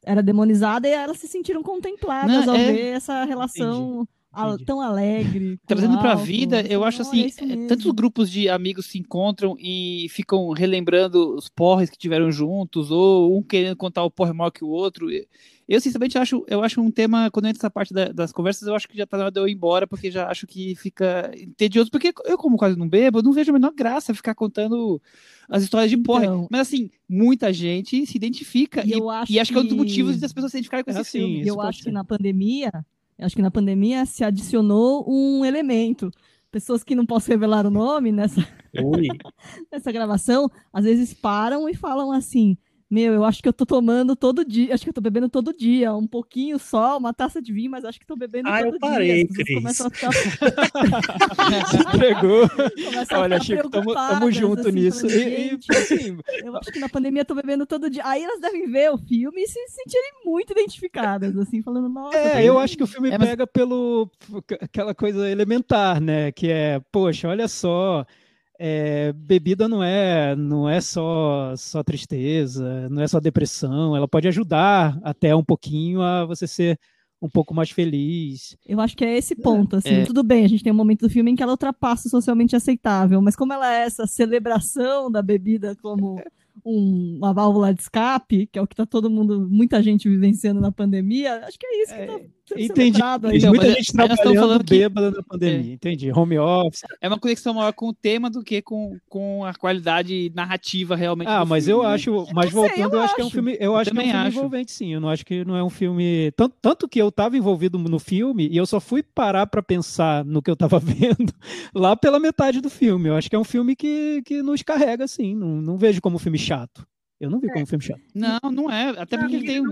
era demonizada e elas se sentiram contempladas não, ao é... ver essa relação. Entendi tão alegre. Trazendo para a vida, eu acho assim, é, tantos grupos de amigos se encontram e ficam relembrando os porres que tiveram juntos, ou um querendo contar o porre maior que o outro. Eu, sinceramente, acho, eu acho um tema, quando entra essa parte da, das conversas, eu acho que já tá na hora de eu ir embora, porque já acho que fica tedioso, porque eu, como quase não bebo, eu não vejo a menor graça ficar contando as histórias de porre. Então, Mas, assim, muita gente se identifica, e, e, acho, e acho que... que é um dos motivos das pessoas se identificarem com é esse assim, filme. Eu acho que na pandemia acho que na pandemia se adicionou um elemento. Pessoas que não posso revelar o nome nessa, nessa gravação, às vezes param e falam assim: meu, eu acho que eu tô tomando todo dia, acho que eu tô bebendo todo dia, um pouquinho só, uma taça de vinho, mas acho que tô bebendo ah, todo eu parei, dia. Cris. A ficar... Entregou. Olha, Chico, tamo, tamo junto assim, nisso. e, e, assim, eu acho que na pandemia eu tô bebendo todo dia. Aí elas devem ver o filme e se sentirem muito identificadas, assim, falando, nossa. É, eu acho que o filme é, pega mas... pelo aquela coisa elementar, né? Que é, poxa, olha só é, bebida não é não é só só tristeza, não é só depressão, ela pode ajudar até um pouquinho a você ser um pouco mais feliz. Eu acho que é esse ponto, assim, é. tudo bem, a gente tem um momento do filme em que ela ultrapassa o socialmente aceitável, mas como ela é essa celebração da bebida como um, uma válvula de escape, que é o que está todo mundo, muita gente vivenciando na pandemia, acho que é isso que está é, entendi. Aí. Então, muita gente trabalhando falando bêbada que... na pandemia, é. entendi. Home office. É uma conexão maior com o tema do que com, com a qualidade narrativa realmente. Ah, mas filme. eu né? acho, mas voltando, eu, eu acho. que é um filme, eu, eu acho que é um filme acho. envolvente, sim. Eu não acho que não é um filme tanto, tanto que eu estava envolvido no filme e eu só fui parar para pensar no que eu estava vendo lá pela metade do filme. Eu acho que é um filme que, que nos carrega, assim. Não, não vejo como um filme chato. Eu não vi como um filme chato. Não, não é. Até pra porque ele tem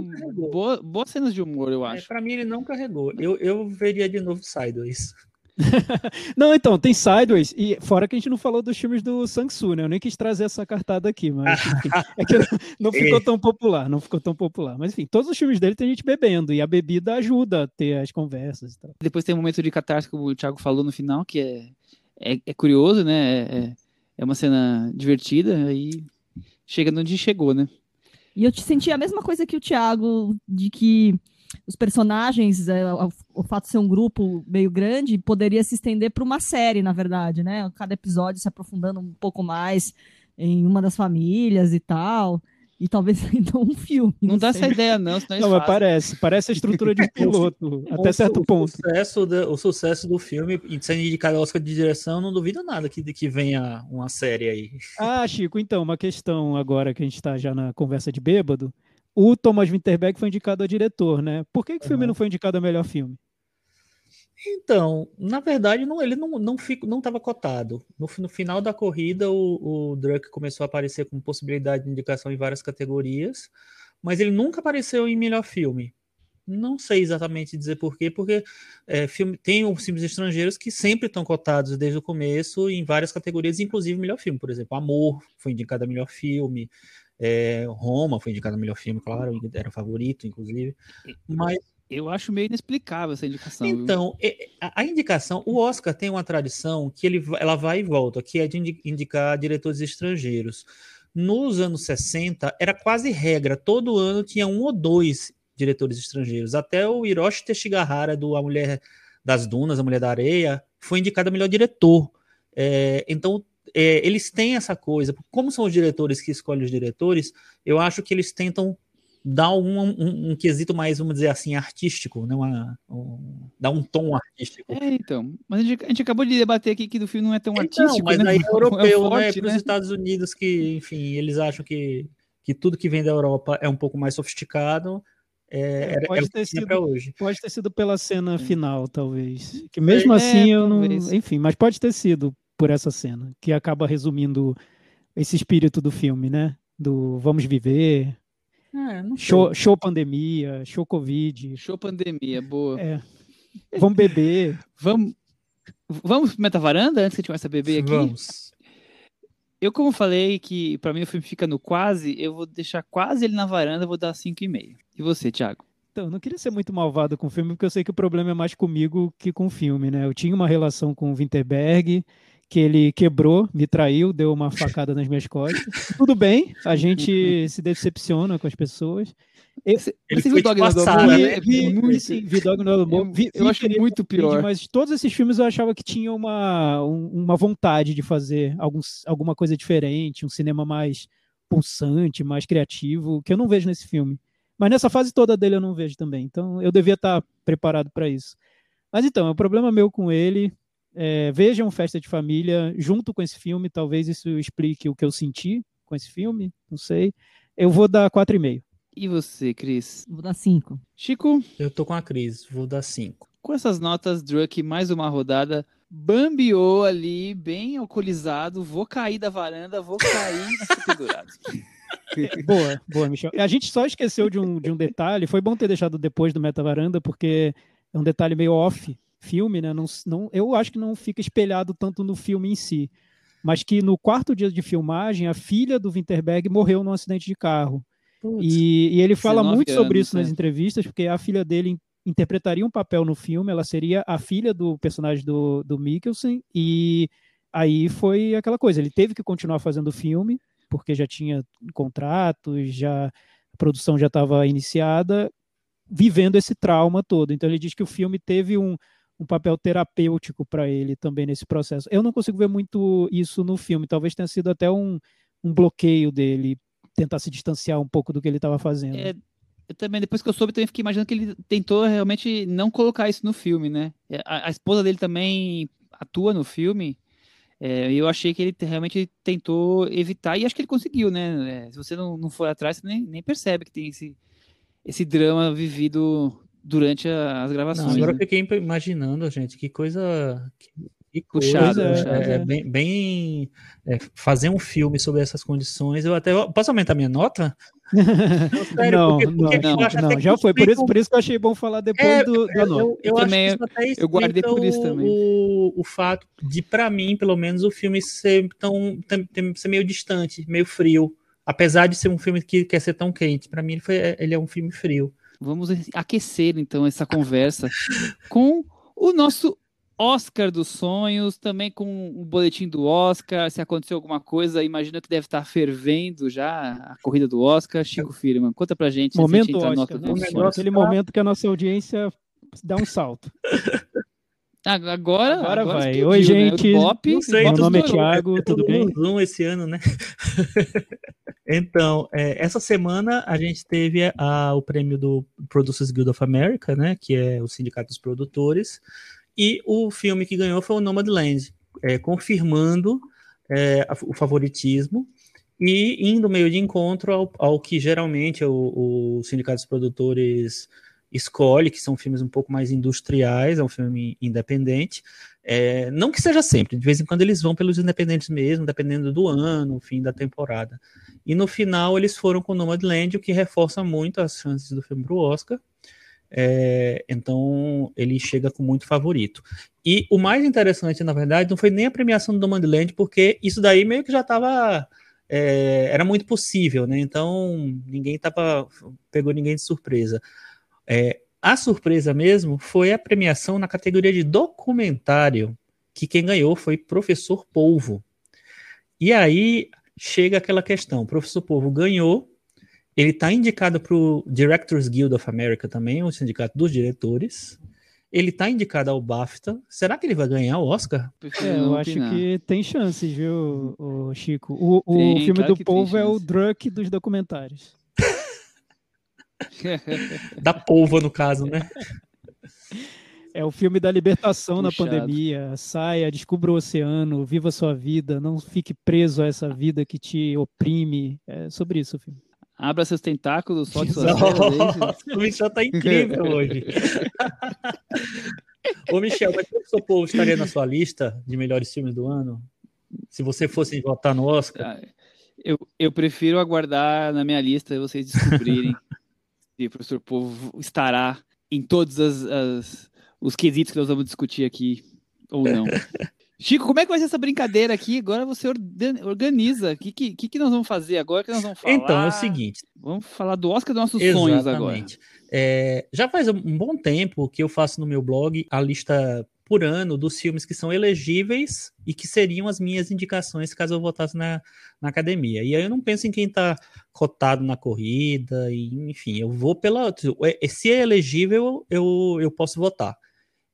boa, boas cenas de humor, eu é, acho. É, pra mim, ele não carregou. Eu, eu veria de novo Sideways. não, então, tem Sideways, e fora que a gente não falou dos filmes do Sang-Soo, né? Eu nem quis trazer essa cartada aqui, mas é que não ficou tão popular, não ficou tão popular. Mas enfim, todos os filmes dele tem gente bebendo, e a bebida ajuda a ter as conversas e tal. Depois tem um momento de catarse que o Thiago falou no final, que é, é, é curioso, né? É, é uma cena divertida, aí chega onde chegou, né? E eu te senti a mesma coisa que o Thiago, de que os personagens, é, o, fato de ser um grupo meio grande, poderia se estender para uma série, na verdade, né? Cada episódio se aprofundando um pouco mais em uma das famílias e tal e talvez ainda um filme. Não, não dá essa ideia, não, senão Não, mas parece, parece a estrutura de um piloto, até certo ponto. O sucesso, do, o sucesso do filme, sendo indicado ao Oscar de direção, não duvido nada que, que venha uma série aí. Ah, Chico, então, uma questão agora que a gente está já na conversa de bêbado. O Thomas Winterberg foi indicado a diretor, né? Por que, que o filme uhum. não foi indicado a melhor filme? Então, na verdade, não, ele não não não estava cotado. No, no, final da corrida, o, o Druck começou a aparecer com possibilidade de indicação em várias categorias, mas ele nunca apareceu em melhor filme. Não sei exatamente dizer porquê, porque é, filme, tem os filmes estrangeiros que sempre estão cotados desde o começo em várias categorias, inclusive melhor filme. Por exemplo, Amor foi indicado a melhor filme, é, Roma foi indicado a melhor filme, claro, era favorito, inclusive. Mas eu acho meio inexplicável essa indicação. Então, viu? a indicação, o Oscar tem uma tradição que ele, ela vai e volta, que é de indicar diretores estrangeiros. Nos anos 60, era quase regra, todo ano tinha um ou dois diretores estrangeiros. Até o Hiroshi Teshigahara, do A Mulher das Dunas, A Mulher da Areia, foi indicado a melhor diretor. É, então, é, eles têm essa coisa. Como são os diretores que escolhem os diretores, eu acho que eles tentam dar um, um, um quesito mais, vamos dizer assim, artístico, né? Uma, um, dar um tom artístico. É, então. Mas a gente, a gente, acabou de debater aqui que do filme não é tão então, artístico. Mas né? aí é europeu, é forte, né? Para os né? Estados Unidos, que, enfim, eles acham que, que tudo que vem da Europa é um pouco mais sofisticado. É, é, pode, ter sido, hoje. pode ter sido pela cena final, talvez. Que mesmo é, assim eu não. Enfim, mas pode ter sido por essa cena, que acaba resumindo esse espírito do filme, né? Do vamos viver, é, show, show pandemia, show Covid. Show pandemia, boa. É. Vamos beber. vamos, vamos pro Metavaranda antes que a gente comece a beber aqui? Vamos. Eu, como falei que para mim o filme fica no quase, eu vou deixar quase ele na varanda, vou dar 5,5. E você, Thiago? Então, não queria ser muito malvado com o filme, porque eu sei que o problema é mais comigo que com o filme, né? Eu tinha uma relação com o Winterberg, que ele quebrou, me traiu, deu uma facada nas minhas costas. Tudo bem, a gente se decepciona com as pessoas. Esse, ele viu Dog no né? Vi, vi, vi Dog no Amor. Vi, eu acho muito pior. Mas todos esses filmes eu achava que tinha uma, uma vontade de fazer alguns, alguma coisa diferente, um cinema mais pulsante, mais criativo, que eu não vejo nesse filme. Mas nessa fase toda dele eu não vejo também. Então eu devia estar preparado para isso. Mas então, é um problema meu com ele. É, vejam Festa de Família junto com esse filme. Talvez isso explique o que eu senti com esse filme. Não sei. Eu vou dar 4,5. E você, Cris? Vou dar 5. Chico? Eu tô com a Cris, vou dar 5. Com essas notas, Druck, mais uma rodada. Bambiou ali, bem alcoolizado. Vou cair da varanda, vou cair pendurada. boa, boa, Michel. A gente só esqueceu de um, de um detalhe. Foi bom ter deixado depois do Meta Varanda, porque é um detalhe meio off filme, né? Não, não, eu acho que não fica espelhado tanto no filme em si, mas que no quarto dia de filmagem, a filha do Winterberg morreu num acidente de carro. E, e, ele fala muito sobre isso nas é. entrevistas, porque a filha dele interpretaria um papel no filme, ela seria a filha do personagem do, do Mikkelsen, e aí foi aquela coisa, ele teve que continuar fazendo o filme, porque já tinha contratos, já a produção já estava iniciada, vivendo esse trauma todo. Então ele diz que o filme teve um, um papel terapêutico para ele também nesse processo. Eu não consigo ver muito isso no filme, talvez tenha sido até um, um bloqueio dele tentar se distanciar um pouco do que ele estava fazendo. É, eu também, depois que eu soube, também fiquei imaginando que ele tentou realmente não colocar isso no filme, né? É, a, a esposa dele também atua no filme, é, eu achei que ele realmente tentou evitar, e acho que ele conseguiu, né? É, se você não, não for atrás, você nem, nem percebe que tem esse, esse drama vivido durante a, as gravações. Não, agora né? eu fiquei imaginando, gente, que coisa. Que puxado, coisa, é, é, bem, bem é, fazer um filme sobre essas condições. Eu até posso aumentar minha nota? não, sério, não, porque, porque não, não, não já foi. Por isso, por isso que eu achei bom falar depois é, do, da nota. Eu, eu, eu também, eu guardei por isso também. O, o fato de, para mim, pelo menos, o filme ser tão ser meio distante, meio frio. Apesar de ser um filme que quer ser tão quente, para mim ele, foi, ele é um filme frio. Vamos aquecer então essa conversa com o nosso Oscar dos sonhos, também com o boletim do Oscar. Se aconteceu alguma coisa, imagino que deve estar fervendo já a corrida do Oscar. Chico Firman, conta pra gente. Momento Oscar, né? aquele momento que a nossa audiência dá um salto. Agora, agora, agora vai. Explodiu, Oi, né? gente. Pop, não sei, meu nome é Thiago, tudo bem? Zoom esse ano, né? então, é, essa semana a gente teve a, o prêmio do Producers Guild of America, né? Que é o sindicato dos produtores. E o filme que ganhou foi o Nomadland, é, confirmando é, o favoritismo e indo meio de encontro ao, ao que geralmente o, o sindicato dos produtores escolhe, que são filmes um pouco mais industriais, é um filme independente. É, não que seja sempre, de vez em quando eles vão pelos independentes mesmo, dependendo do ano, fim da temporada. E no final eles foram com Nomadland, o que reforça muito as chances do filme para o Oscar. É, então ele chega com muito favorito. E o mais interessante, na verdade, não foi nem a premiação do Nomadland, porque isso daí meio que já estava é, era muito possível, né? Então ninguém tava pegou ninguém de surpresa. É, a surpresa mesmo foi a premiação na categoria de documentário, que quem ganhou foi Professor Polvo. E aí chega aquela questão: Professor Polvo ganhou, ele está indicado para o Directors Guild of America também, o sindicato dos diretores, Ele tá indicado ao BAFTA. Será que ele vai ganhar o Oscar? É, eu acho que tem chances, viu, o Chico? O, o Tem, filme claro do povo é o. Druck dos documentários. Da polva, no caso, né? É o filme da libertação Puxado. na pandemia. Saia, descubra o oceano, viva a sua vida, não fique preso a essa vida que te oprime. É sobre isso o filme. Abra seus tentáculos, solte suas? Nossa, o Michel tá incrível hoje. Ô, Michel, mas o seu povo estaria na sua lista de melhores filmes do ano? Se você fosse votar no Oscar? Ah, Eu, eu prefiro aguardar na minha lista vocês descobrirem se o professor Povo estará em todos as, as- os quesitos que nós vamos discutir aqui ou não. Chico, como é que vai ser essa brincadeira aqui? Agora você organiza. O que, que, que nós vamos fazer agora? Que nós vamos falar? Então, é o seguinte. Vamos falar do Oscar dos nossos sonhos agora. Exatamente. É, já faz um bom tempo que eu faço no meu blog a lista por ano dos filmes que são elegíveis e que seriam as minhas indicações caso eu votasse na, na academia. E aí eu não penso em quem está cotado na corrida, e, enfim, eu vou pela. é, Se é elegível, eu, eu posso votar.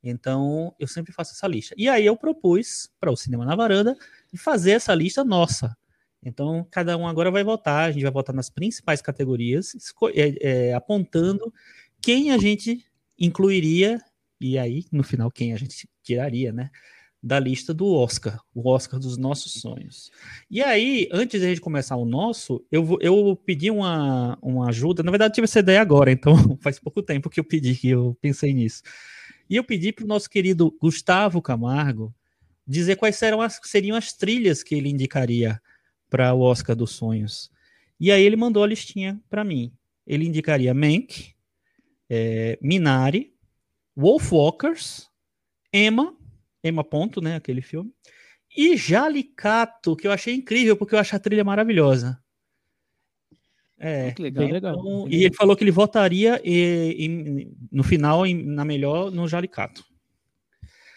Então, eu sempre faço essa lista. E aí eu propus para o Cinema na Varanda fazer essa lista nossa. Então, cada um agora vai votar, a gente vai votar nas principais categorias, é, é, apontando quem a gente incluiria, e aí, no final, quem a gente tiraria, né? Da lista do Oscar, o Oscar dos nossos sonhos. E aí, antes de a gente começar o nosso, eu, eu pedi uma, uma ajuda. Na verdade, tive essa ideia agora, então faz pouco tempo que eu pedi, que eu pensei nisso. E eu pedi para o nosso querido Gustavo Camargo dizer quais serão as, seriam as trilhas que ele indicaria para o Oscar dos Sonhos. E aí ele mandou a listinha para mim. Ele indicaria Mank, é, Minari, Wolfwalkers, Emma, Emma Ponto, né, aquele filme, e Jalicato, que eu achei incrível, porque eu acho a trilha maravilhosa. É, Ah, que legal. Legal. então, e ele falou que ele votaria e- em- no final, em- na melhor, no Jalicato.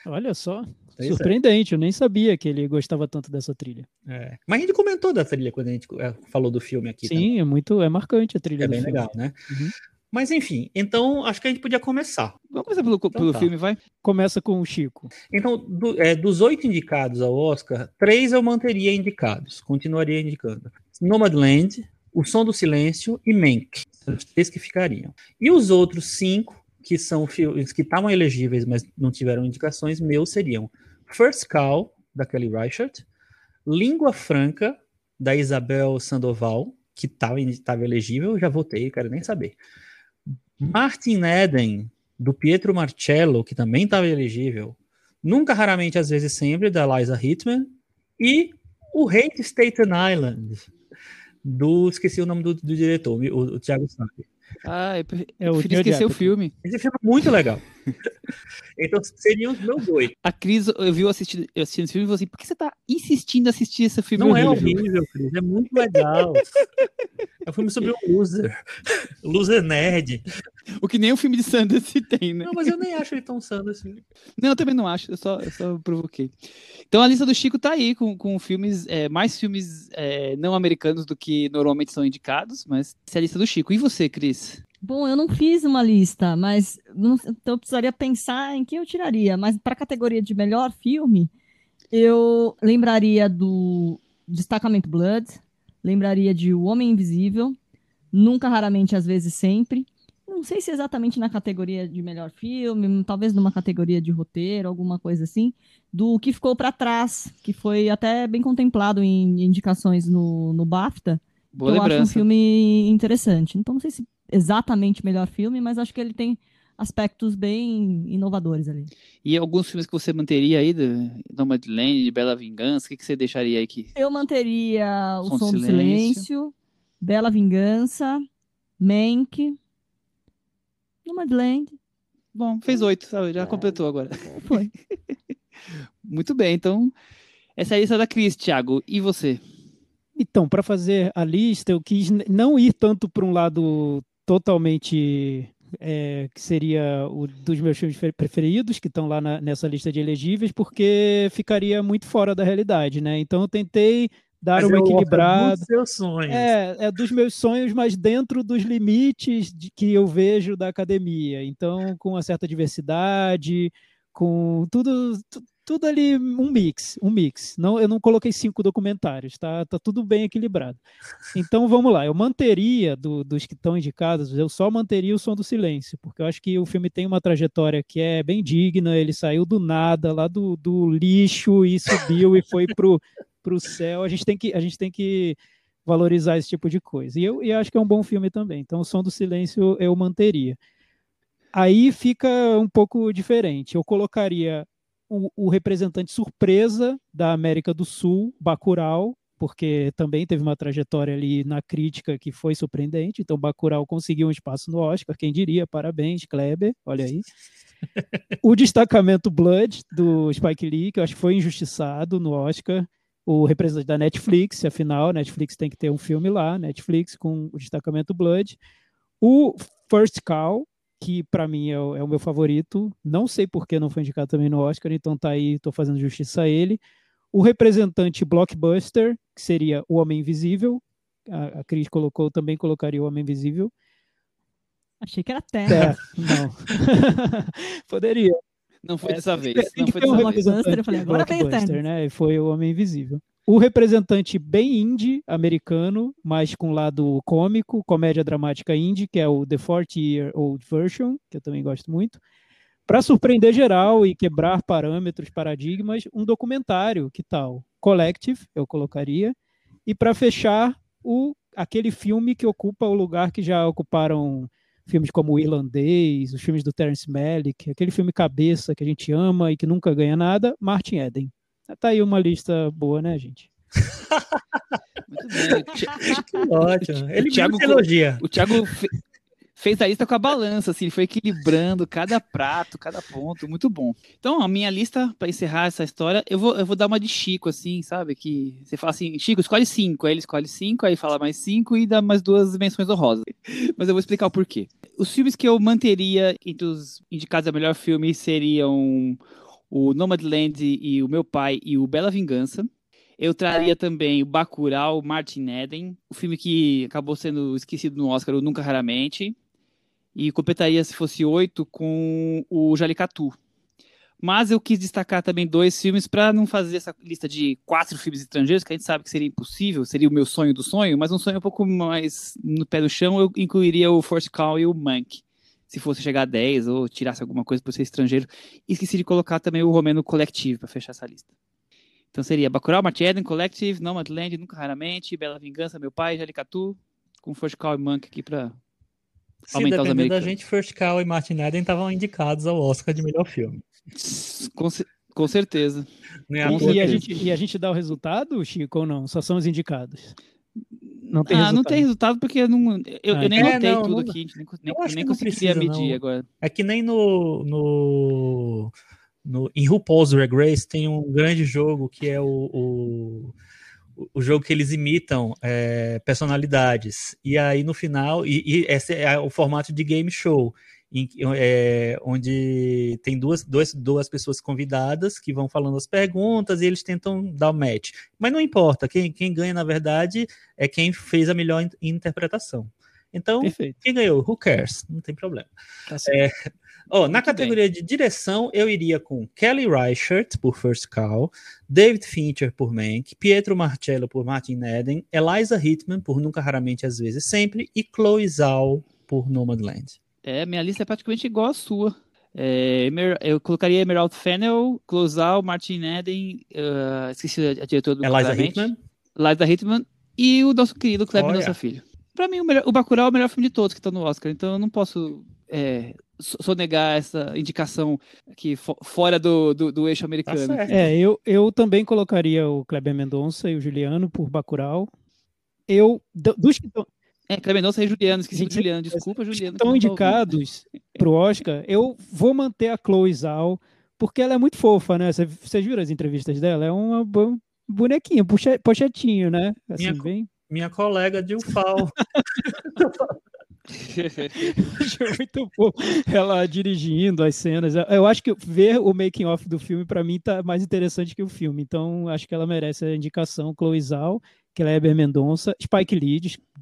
Olha só, é. surpreendente. Eu nem sabia que ele gostava tanto dessa trilha. É. Mas a gente comentou da trilha quando a gente é, falou do filme aqui. Sim, é muito, é marcante a trilha É bem filme. legal, né? Uhum. Mas enfim, então acho que a gente podia começar. Vamos começar pelo, pelo tá. filme, vai? Começa com o Chico. Então, do- é, dos oito indicados ao Oscar, três eu manteria indicados, continuaria indicando. Nomadland, O Som do Silêncio e Mank, são os três que ficariam. E os outros cinco, que são filmes que estavam elegíveis, mas não tiveram indicações, meus seriam First Call, da Kelly Reichardt, Língua Franca, da Isabel Sandoval, que estava elegível, eu já votei, quero nem saber. Martin Eden, do Pietro Marcello, que também estava elegível. Nunca, raramente, às vezes sempre, da Liza Hitman. E o Hate Staten Island, do. Esqueci o nome do, do diretor, o, o Thiago Sante. Ah, eu É o preferi Judd esquecer o filme. Esse filme é muito legal. então, seriam os meus dois. A Cris, eu vi eu assistindo, eu assistindo esse filme e falei assim, por que você tá insistindo em assistir esse filme Não é horrível? horrível, Cris, é muito legal. É um filme sobre um loser. Loser nerd. O que nem o filme de Sanders tem, né? Não, mas eu nem acho ele tão sano assim. Não, eu também não acho, eu só, eu só provoquei. Então a lista do Chico tá aí, com, com filmes, é, mais filmes é, não americanos do que normalmente são indicados, mas essa é a lista do Chico. E você, Cris? Bom, eu não fiz uma lista, mas não- então eu precisaria pensar em quem eu tiraria. Mas para a categoria de melhor filme, eu lembraria do Destacamento Blood, lembraria de O Homem Invisível, Nunca, Raramente, Às vezes, Sempre. Não sei se exatamente na categoria de melhor filme, talvez numa categoria de roteiro, alguma coisa assim, do que ficou para trás, que foi até bem contemplado em indicações no, no BAFTA Boa eu acho um lembrança. filme interessante. Então, não sei se exatamente melhor filme, mas acho que ele tem aspectos bem inovadores ali. E alguns filmes que você manteria aí, do Nomadland, de Bela Vingança, o que, que você deixaria aí que Eu manteria O Som Som, do Silêncio. Silêncio, Bela Vingança, Mank, Nomadland. Bom, fez oito, sabe? Já completou agora. Foi. Muito bem, então essa é a lista da Cris, Thiago. E você? Então, para fazer a lista, eu quis não ir tanto para um lado totalmente é, que seria o dos meus filmes fe- preferidos, que estão lá na- nessa lista de elegíveis, porque ficaria muito fora da realidade, né? Então eu tentei dar Mas uma é equilibrada. dos seus sonhos. É, é dos meus sonhos, mas dentro dos limites de, que eu vejo da academia. Então, com uma certa diversidade, com tudo, tu- tudo ali, um mix, um mix. Não, eu não coloquei cinco documentários, tá? Tá tudo bem equilibrado. Então, vamos lá. Eu manteria, do- dos que estão indicados, eu só manteria o Som do Silêncio, porque eu acho que o filme tem uma trajetória que é bem digna. Ele saiu do nada, lá do, do lixo, e subiu e foi pro, pro céu. A gente tem que, a gente tem que valorizar esse tipo de coisa. E eu, e acho que é um bom filme também. Então, o Som do Silêncio eu manteria. Aí fica um pouco diferente. Eu colocaria o, o representante surpresa da América do Sul, Bacurau, porque também teve uma trajetória ali na crítica que foi surpreendente. Então, Bacurau conseguiu um espaço no Oscar, quem diria? Parabéns, Kleber, olha aí. o destacamento Blood, do Spike Lee, que eu acho que foi injustiçado no Oscar. O representante da Netflix, afinal, Netflix tem que ter um filme lá, Netflix com o destacamento Blood. O First Call, que para mim é o, é o meu favorito. Não sei por que não foi indicado também no Oscar, então tá aí, tô fazendo justiça a ele. O representante blockbuster, que seria o Homem Invisível. A, a Cris colocou, também colocaria o Homem Invisível. Achei que era terra. É, não. Poderia. Não foi É, dessa vez. Não foi ter um dessa vez. Blockbuster, eu falei, agora tem blockbuster, Eternos. né? E foi o Homem Invisível. O representante bem indie americano, mas com lado cômico, comédia dramática indie, que é o The 40 Year Old Version, que eu também gosto muito. Para surpreender geral e quebrar parâmetros, paradigmas, um documentário, que tal? Collective, eu colocaria. E para fechar, o, aquele filme que ocupa o lugar que já ocuparam filmes como O Irlandês, os filmes do Terence Malick, aquele filme cabeça que a gente ama e que nunca ganha nada, Martin Eden. Tá aí uma lista boa, né, gente? Muito bem. O Thi- Ótimo. Ele Thiago mesmo se elogia. O Thiago fe- fez a lista com a balança, assim, ele foi equilibrando cada prato, cada ponto, muito bom. Então, a minha lista, para encerrar essa história, eu vou, eu vou dar uma de Chico, assim, sabe? Que você fala assim, Chico, escolhe cinco, aí ele escolhe cinco, aí fala mais cinco e dá mais duas menções honrosas. Mas eu vou explicar o porquê. Os filmes que eu manteria entre os indicados a melhor filme seriam o Nomadland e o Meu Pai e o Bela Vingança. Eu traria também o Bacurau, Martin Eden, o filme que acabou sendo esquecido no Oscar, o Nunca Raramente. E completaria, se fosse oito, com o Jalicatu. Mas eu quis destacar também dois filmes para não fazer essa lista de quatro filmes estrangeiros, que a gente sabe que seria impossível, seria o meu sonho do sonho, mas um sonho um pouco mais no pé do chão, eu incluiria o Force Call e o Monk. Se fosse chegar a 10 ou tirasse alguma coisa por ser estrangeiro. E esqueci de colocar também o Romeno Collective para fechar essa lista. Então seria Bacurau, Martin Eden, Collective, Nomadland, Nunca Raramente, Bela Vingança, Meu Pai, Jalicatu, com Force Call e Monk aqui para aumentar os depender da americanos. gente, First Call e Martin Eden estavam indicados ao Oscar de melhor filme. Com, com certeza. É Com toa E a, gente, e a gente dá o resultado, Chico, ou não? Só são os indicados. Não tem ah, resultado. não tem resultado porque eu, não, eu, Ah, eu nem é, notei não, tudo não- aqui, nem, nem, nem conseguiria precisa, medir agora. É que nem no, no, no em RuPaul's Drag Race tem um grande jogo que é o, o, o jogo que eles imitam é, personalidades. E aí no final, e, e esse é o formato de game show. Em é, onde tem duas, duas, duas pessoas convidadas que vão falando as perguntas e eles tentam dar o match. Mas não importa, quem, quem ganha, na verdade, é quem fez a melhor in- interpretação. Então, Perfeito. quem ganhou? Who cares? Não tem problema. Tá certo. Ó, na Muito categoria de direção, eu iria com Kelly Reichardt por First Call, David Fincher por Mank, Pietro Marcello por Martin Eden, Eliza Hitman por Nunca Raramente Às Vezes Sempre e Chloe Zhao por Nomadland. É, minha lista é praticamente igual à sua. É, Emer- eu colocaria Emerald Fennel, Closal, Martin Eden, uh, esqueci a, diretora do Eliza Claramente, Hitman? Eliza Hitman e o nosso querido Kleber. Nossa Filho. Pra mim, o, melhor, o Bacurau é o melhor filme de todos que estão no Oscar, então eu não posso é, so- sonegar essa indicação aqui fo- fora do, do, do eixo Tá americano. certo. É, eu, eu também colocaria o Kleber Mendonça e o Juliano por Bacurau. Eu, do- dos que estão É, Kleber Mendonça e Juliano, esqueci do Gente, Juliano, desculpa, Juliano. estão indicados pro Oscar, eu vou manter a Chloe Zhao, porque ela é muito fofa, né? Você, você viu as entrevistas dela? É uma bo- bonequinha, pochetinho, né? Assim, Minha- bem... Minha colega de UFAL. Achei muito bom ela dirigindo as cenas. Eu acho que ver o making off do filme para mim tá mais interessante que o filme. Então acho que ela merece a indicação Chloe Zhao, Kleber Mendonça, Spike Lee,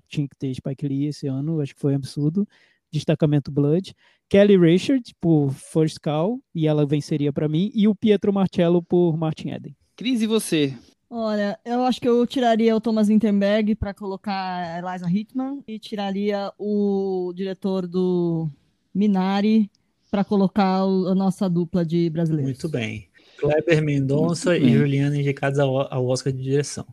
tinha que ter Spike Lee esse ano, acho que foi absurdo. Destacamento Blood, Kelly Richard por First Call e ela venceria para mim e o Pietro Marcello por Martin Eden. Cris, e você? Olha, eu acho que eu tiraria o Thomas Winterberg para colocar a Eliza Hittman e tiraria o diretor do Minari para colocar a nossa dupla de brasileiros. Muito bem. Kleber Mendonça e Juliana indicados ao Oscar de direção.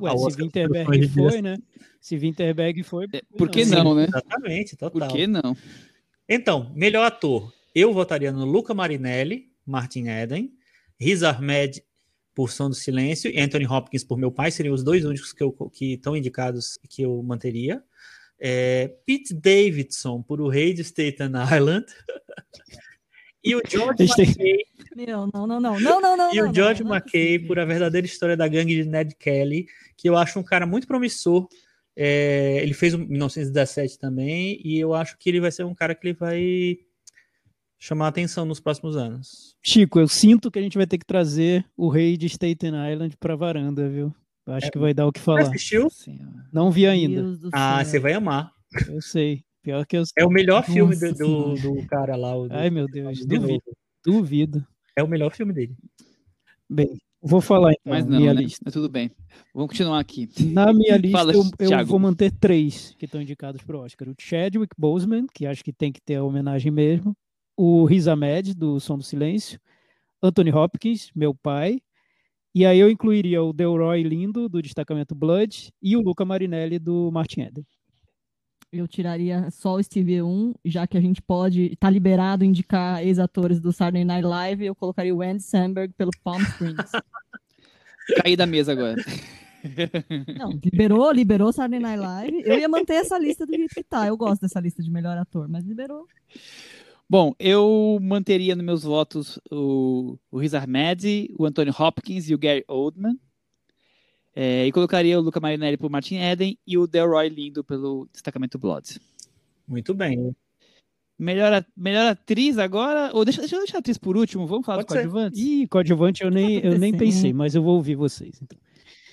Ué, se Winterberg foi, né? Se Winterberg foi. Por que não, não, né? Exatamente, total. Por que não? Então, melhor ator. Eu votaria no Luca Marinelli, Martin Eden, Riz Ahmed por Som do Silêncio e Anthony Hopkins por Meu Pai, seriam os dois únicos que, eu, que estão indicados que eu manteria. É, Pete Davidson por O Rei de Staten Island. e o George McKay. Meu, não, não, não, não, não, não. E o George não, é McKay por A Verdadeira História da Gangue de Ned Kelly, que eu acho um cara muito promissor. É, ele fez o 1917 também, e eu acho que ele vai ser um cara que ele vai chamar atenção nos próximos anos. Chico, eu sinto que a gente vai ter que trazer o rei de Staten Island para varanda, viu? Acho é, que vai dar o que falar. Assistiu? Não vi ainda. Ah, você vai amar. Eu sei. Pior que eu... É o melhor Nossa filme do, do, do, cara lá. Do... Ai, meu Deus. Duvido. Duvido. É o melhor filme dele. Bem, vou falar então. Mas não, minha né? lista. Tudo bem. Vamos continuar aqui. Na minha lista, Fala, eu, eu vou manter três que estão indicados para o Oscar. O Chadwick Boseman, que acho que tem que ter a homenagem mesmo o Riz Ahmed, do Som do Silêncio, Anthony Hopkins, meu pai, e aí eu incluiria o Delroy Lindo, do Destacamento Blood, e o Luca Marinelli, do Martin Eden. Eu tiraria só o Steve 1, já que a gente pode, tá liberado indicar ex-atores do Saturday Night Live, eu colocaria o Andy Samberg pelo Palm Springs. Caí da mesa agora. Não, liberou, liberou Saturday Night Live. Eu ia manter essa lista do jeito que tá. Eu gosto dessa lista de melhor ator, mas liberou. Bom, eu manteria nos meus votos o, o Riz Ahmed, o Anthony Hopkins e o Gary Oldman. É, e colocaria o Luca Marinelli por Martin Eden e o Delroy Lindo pelo destacamento Blood. Muito bem. Melhor, melhor atriz agora? Ou deixa, deixa eu deixar a atriz por último, vamos falar Pode do coadjuvante? Ih, coadjuvante eu nem, eu nem pensei, mas eu vou ouvir vocês. Então.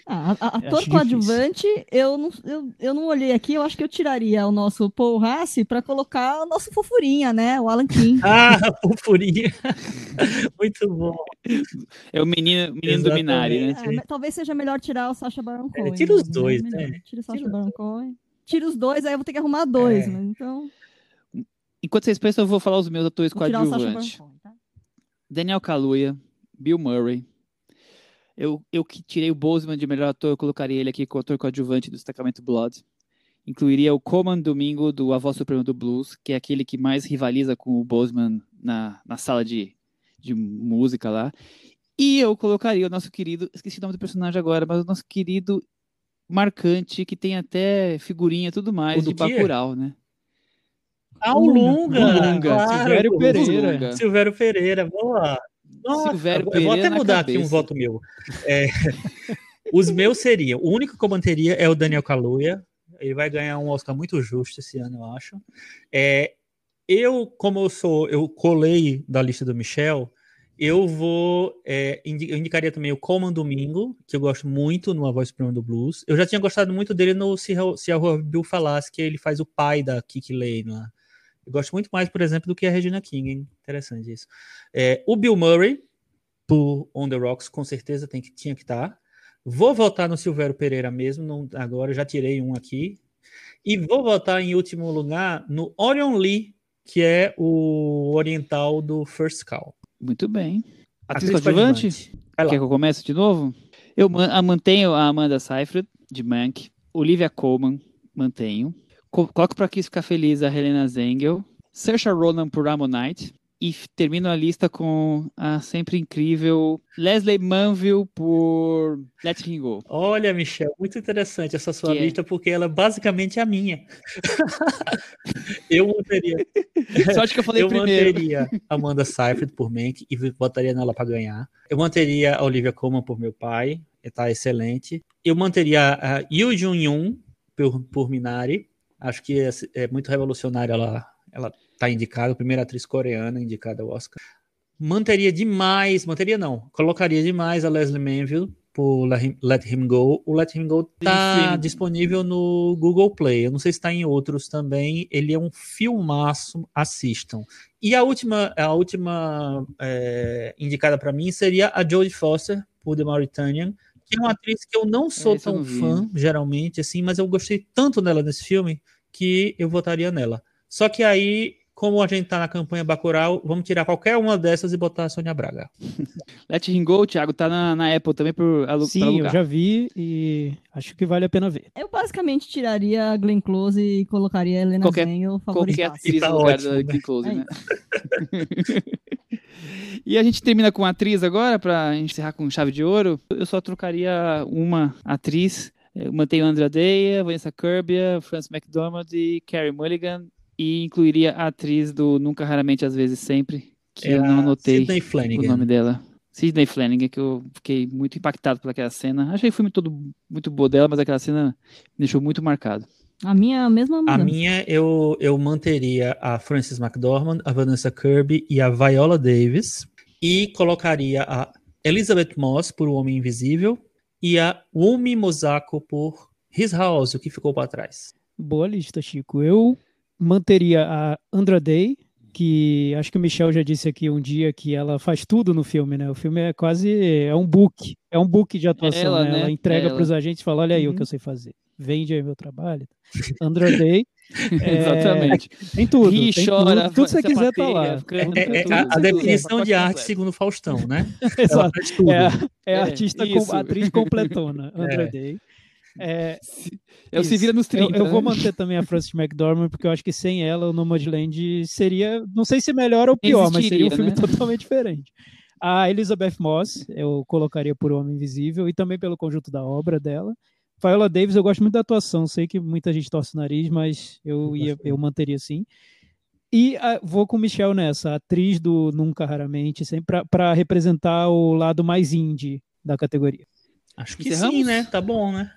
Ah, ator coadjuvante, eu não, eu, eu não olhei aqui, eu acho que eu tiraria o nosso Paul Rassi para colocar o nosso fofurinha, né? O Alan King. ah, fofurinha. Muito bom. É o menino, menino do Minari, né? É, talvez seja melhor tirar o Sacha Baron Cohen. É, tira os né? dois, né? Tira o Sacha tira Baron Cohen. Tira os dois, aí eu vou ter que arrumar dois, é. mas então... Enquanto vocês pensam, eu vou falar os meus atores coadjuvantes. Tá? Daniel Kaluuya, Bill Murray, eu, eu que tirei o Boseman de melhor ator, eu colocaria ele aqui como ator coadjuvante do destacamento Blood. Incluiria o Coman Domingo, do A Voz Suprema do Blues, que é aquele que mais rivaliza com o Boseman na, na sala de, de música lá. E eu colocaria o nosso querido, esqueci o nome do personagem agora, mas o nosso querido marcante, que tem até figurinha e tudo mais, de Bacurau, né? Ah, o Lunga! Lunga. Claro, Silvério Pereira. Silvério Pereira, vamos lá. Nossa, Silvério eu vou até mudar aqui um voto meu. É, os meus seriam. O único que eu manteria é o Daniel Kaluuya. Ele vai ganhar um Oscar muito justo esse ano, eu acho. É, eu, como eu sou, eu colei da lista do Michel, eu vou. É, eu indicaria também o Coleman Domingo, que eu gosto muito no A Voz Suprema do Blues. Eu já tinha gostado muito dele no Se a Bill Falasse, que ele faz o pai da Kiki Lane lá. Eu gosto muito mais, por exemplo, do que a Regina King, hein? Interessante isso. É, o Bill Murray, por On The Rocks, com certeza tem que, tinha que estar. Tá. Vou votar no Silvério Pereira mesmo, não, agora já tirei um aqui. E vou votar em último lugar no Orion Lee, que é o oriental do First Call. Muito bem. Atriz, Atriz coadjuvante? Quer que eu comece de novo? Eu mantenho a Amanda Seyfried, de Mank. Olivia Colman, mantenho. Coloco para aqui ficar feliz a Helena Zengel, Saoirse Ronan por Ammonite e termino a lista com a sempre incrível Leslie Manville por Let Him Go. Olha, Michel, muito interessante essa sua que é lista, é? porque ela basicamente é a minha. eu manteria. Sorte que eu falei eu primeiro. Eu manteria Amanda Seyfried por Mank e votaria nela para ganhar. Eu manteria a Olivia Colman por meu pai, está excelente. Eu manteria a Yoo Jun Yoon por, por Minari Acho que é, é muito revolucionária ela, ela tá indicada, a primeira atriz coreana indicada ao Oscar. Manteria demais, manteria não, colocaria demais a Leslie Manville por Let Him Go. O Let Him Go tá disponível no Google Play. Eu não sei se está em outros também. Ele é um filmaço, assistam. E a última, a última é, indicada para mim seria a Jodie Foster por The Mauritanian, que é uma atriz que eu não sou é, tão não fã, geralmente, assim, mas eu gostei tanto dela nesse filme que eu votaria nela. Só que aí como a gente está na campanha Bacurau, vamos tirar qualquer uma dessas e botar a Sônia Braga. Let Him Go, Thiago, tá na, na Apple também por alugar. Sim, eu já vi e acho que vale a pena ver. Eu basicamente tiraria a Glenn Close e colocaria a Helena qualquer, Zenho Qualquer atriz tá no lugar ótimo, da Glenn Close, é né? e a gente termina com atriz agora, para encerrar com chave de ouro. Eu só trocaria uma atriz eu mantenho Andrea Day, Vanessa Kirby, Frances McDormand e Carrie Mulligan e incluiria a atriz do Nunca, Raramente, Às vezes, Sempre, que é eu não anotei o nome dela. Sidney Flanagan, que eu fiquei muito impactado pelaquela cena. Achei o filme todo muito boa dela, mas aquela cena me deixou muito marcado. A minha a mesma mudança. A minha eu, eu manteria a Frances McDormand, a Vanessa Kirby e a Viola Davis e colocaria a Elizabeth Moss por O Homem Invisível e a Umi Mosako por His House, o que ficou para trás. Boa lista, Chico. Eu manteria a Andra Day, que acho que o Michel já disse aqui um dia que ela faz tudo no filme, né? O filme é quase é um book, é um book de atuação, ela, né? Ela entrega para os agentes e fala: olha aí uhum. o que eu sei fazer. Vende aí meu trabalho. Andra Day. é, Exatamente. Tem tudo. Ri, tem chora, tudo, tudo que você quiser tá lá. É, é, a, a definição de arte segundo Faustão, né? Exato. É, é, artista, com, atriz completona. Andra Day. É, é o Se Vira nos 30. Eu, eu vou né? manter também a Frances McDormand, porque eu acho que sem ela o Nomadland seria, não sei se melhor ou pior, mas seria um filme né? totalmente diferente. A Elizabeth Moss, eu colocaria por Homem Invisível e também pelo conjunto da obra dela. Viola Davis, eu gosto muito da atuação, sei que muita gente torce o nariz, mas eu, ia, eu manteria assim. E a, vou com Michelle nessa, atriz do Nunca Raramente, sempre para representar o lado mais indie da categoria. Acho que Encerramos? sim, né? Tá bom, né?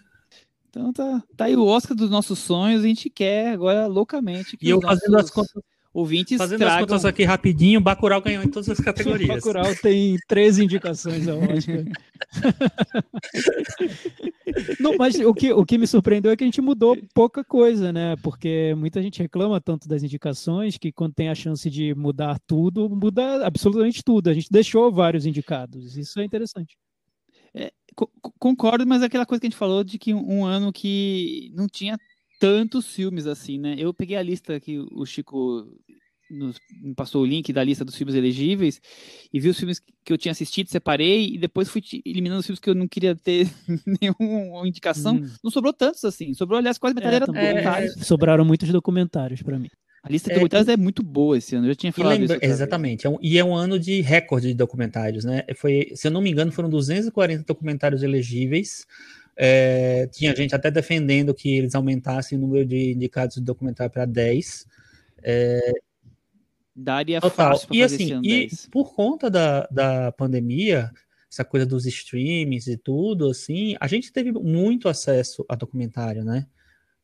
Então tá, tá aí o Oscar dos nossos sonhos, a gente quer agora loucamente que e eu fazendo as contas ouvintes Fazendo tragam... as contas aqui rapidinho, Bacurau ganhou em todas as categorias. Bacurau tem três indicações ao Oscar. Não, mas o que, o que me surpreendeu é que a gente mudou pouca coisa, né? Porque muita gente reclama tanto das indicações que quando tem a chance de mudar tudo, muda absolutamente tudo. A gente deixou vários indicados. Isso é interessante. É, concordo, mas é aquela coisa que a gente falou de que um, ano que não tinha tantos filmes assim, né? Eu peguei a lista que o Chico nos, me passou o link da lista dos filmes elegíveis e vi os filmes que eu tinha assistido, separei e depois fui eliminando os filmes que eu não queria ter nenhuma indicação. Hum. Não sobrou tantos assim. Sobrou, aliás, quase metade é, era documentários. É, sobraram muitos documentários para mim. A lista de documentários é, é, muito boa esse ano, eu já tinha falado lembra, isso. Exatamente, é um, e é um ano de recorde de documentários, né? Foi, se eu não me engano, foram 240 documentários elegíveis. É, tinha gente até defendendo que eles aumentassem o número de indicados de documentário para 10. É, Daria Total. fácil e assim, e por conta da, da pandemia, essa coisa dos streams e tudo, assim, a gente teve muito acesso a documentário, né?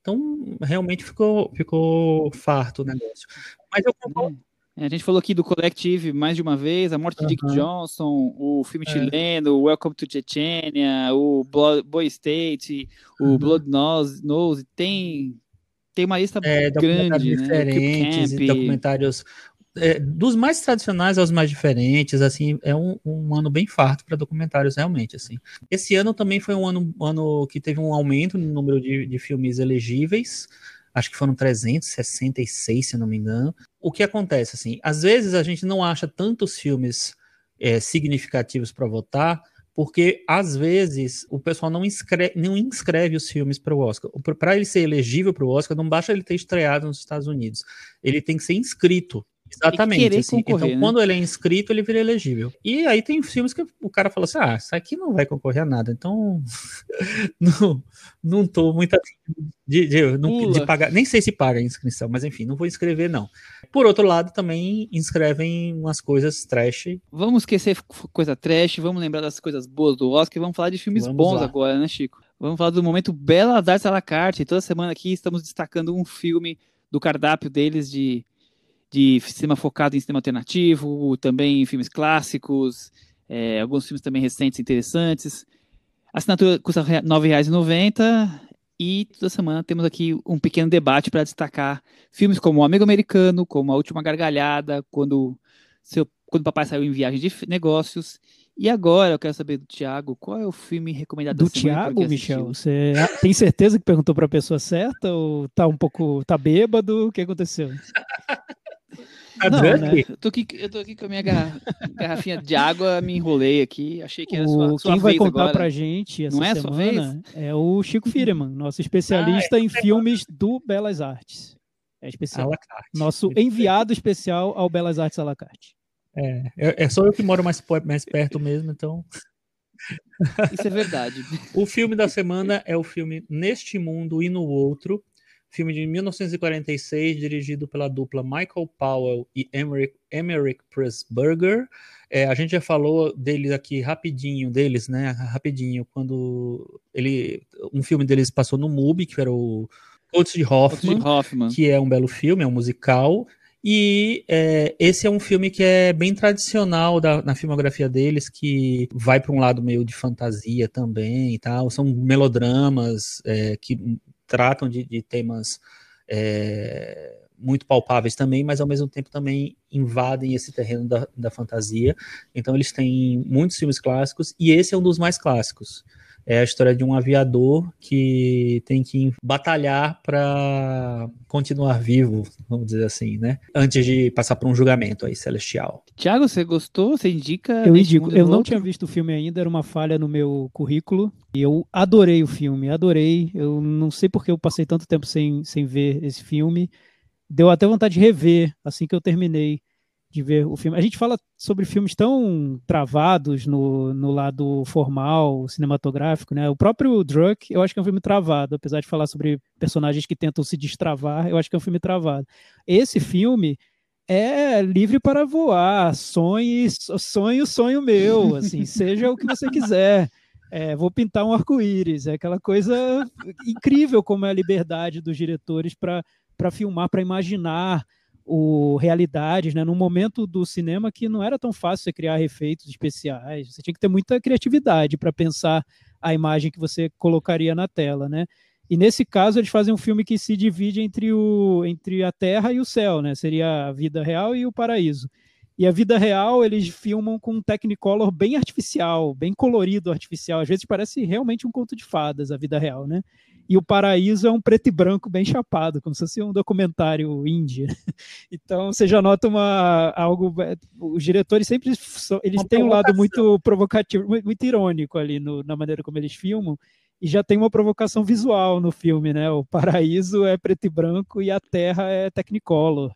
Então, realmente ficou, ficou farto o negócio. Mas eu concordo. É, a gente falou aqui do Collective mais de uma vez, a morte de Dick Johnson, o filme é. chileno, Welcome to Chechnya, o Boy State, o Blood Nose, Nose, tem tem uma lista é, grande, né? diferentes, né? documentários é, dos mais tradicionais aos mais diferentes, assim, é um, um ano bem farto para documentários, realmente, assim. Esse ano também foi um ano, um ano que teve um aumento no número de, de filmes elegíveis, acho que foram 366, se não me engano. O que acontece, assim, às vezes a gente não acha tantos filmes é, significativos para votar, porque às vezes o pessoal não inscreve, não inscreve os filmes para o Oscar. Para ele ser elegível para o Oscar, não basta ele ter estreado nos Estados Unidos, ele tem que ser inscrito. Exatamente. Assim. Então, né? quando ele é inscrito, ele vira elegível. E aí tem filmes que o cara fala assim: ah, isso aqui não vai concorrer a nada, então não, não tô muito de, de, de, de, pagar. Nem sei se paga a inscrição, mas enfim, não vou inscrever, não. Por outro lado, também inscrevem umas coisas trash. Vamos esquecer coisa trash, vamos lembrar das coisas boas do Oscar e vamos falar de filmes vamos bons lá. agora, né, Chico? Vamos falar do momento Belas Artes à la carte. Toda semana aqui estamos destacando um filme do cardápio deles de, de cinema focado em cinema alternativo, também filmes clássicos, é, alguns filmes também recentes interessantes. A assinatura custa R$ 9,90 e toda semana temos aqui um pequeno debate para destacar filmes como O Amigo Americano, como A Última Gargalhada, quando, seu, quando o papai saiu em viagem de negócios. E agora eu quero saber do Thiago, qual é o filme recomendado do Thiago, Michel? Você tem certeza que perguntou para a pessoa certa ou tá um pouco tá bêbado? O que aconteceu? Tá não, né? eu, tô aqui, eu tô aqui com a minha garrafinha de água, me enrolei aqui, achei que era sua, sua Quem vai contar agora. pra gente essa Não é semana é o Chico Firman, nosso especialista ah, é em filmes do Belas Artes. É especial. Nosso enviado especial ao Belas Artes Alacarte. É, é, é só eu que moro mais, mais perto mesmo, então... Isso é verdade. o filme da semana é o filme Neste Mundo e no Outro, filme de 1946, dirigido pela dupla Michael Powell e Emmerich, Emmerich Pressburger. É, a gente já falou deles aqui rapidinho, deles, né? Rapidinho, quando ele, um filme deles passou no MUBI, que era o Coates de Hoffman, Hoffman, que é um belo filme, é um musical. E é, esse é um filme que é bem tradicional da, na filmografia deles, que vai para um lado meio de fantasia também e tal. São melodramas é, que tratam de, de temas é, muito palpáveis também, mas ao mesmo tempo também invadem esse terreno da, da fantasia. Então eles têm muitos filmes clássicos e esse é um dos mais clássicos. É a história de um aviador que tem que batalhar para continuar vivo, vamos dizer assim, né? Antes de passar por um julgamento aí celestial. Tiago, você gostou? Você indica? Eu indico. Eu não tinha visto o filme ainda, era uma falha no meu currículo. E eu adorei o filme, adorei. Eu não sei porque eu passei tanto tempo sem, sem ver esse filme. Deu até vontade de rever assim que eu terminei de ver o filme. A gente fala sobre filmes tão travados no, no lado formal, cinematográfico, né? O próprio Druk, eu acho que é um filme travado, apesar de falar sobre personagens que tentam se destravar, eu acho que é um filme travado. Esse filme é livre para voar, sonhe, sonho, sonho meu, assim, seja o que você quiser. É, vou pintar um arco-íris, é aquela coisa incrível como é a liberdade dos diretores para filmar, para imaginar o realidades, né, num momento do cinema que não era tão fácil você criar efeitos especiais, você tinha que ter muita criatividade para pensar a imagem que você colocaria na tela, né? E nesse caso eles fazem um filme que se divide entre, o, entre a Terra e o céu, né? Seria a vida real e o paraíso. E a vida real eles filmam com um Technicolor bem artificial, bem colorido artificial. Às vezes parece realmente um conto de fadas a vida real, né? E o Paraíso é um preto e branco bem chapado, como se fosse um documentário indie. Então você já nota uma algo. É, os diretores sempre eles uma têm um lado muito provocativo, muito irônico ali no, na maneira como eles filmam. E já tem uma provocação visual no filme, né? O paraíso é preto e branco e a terra é technicolor.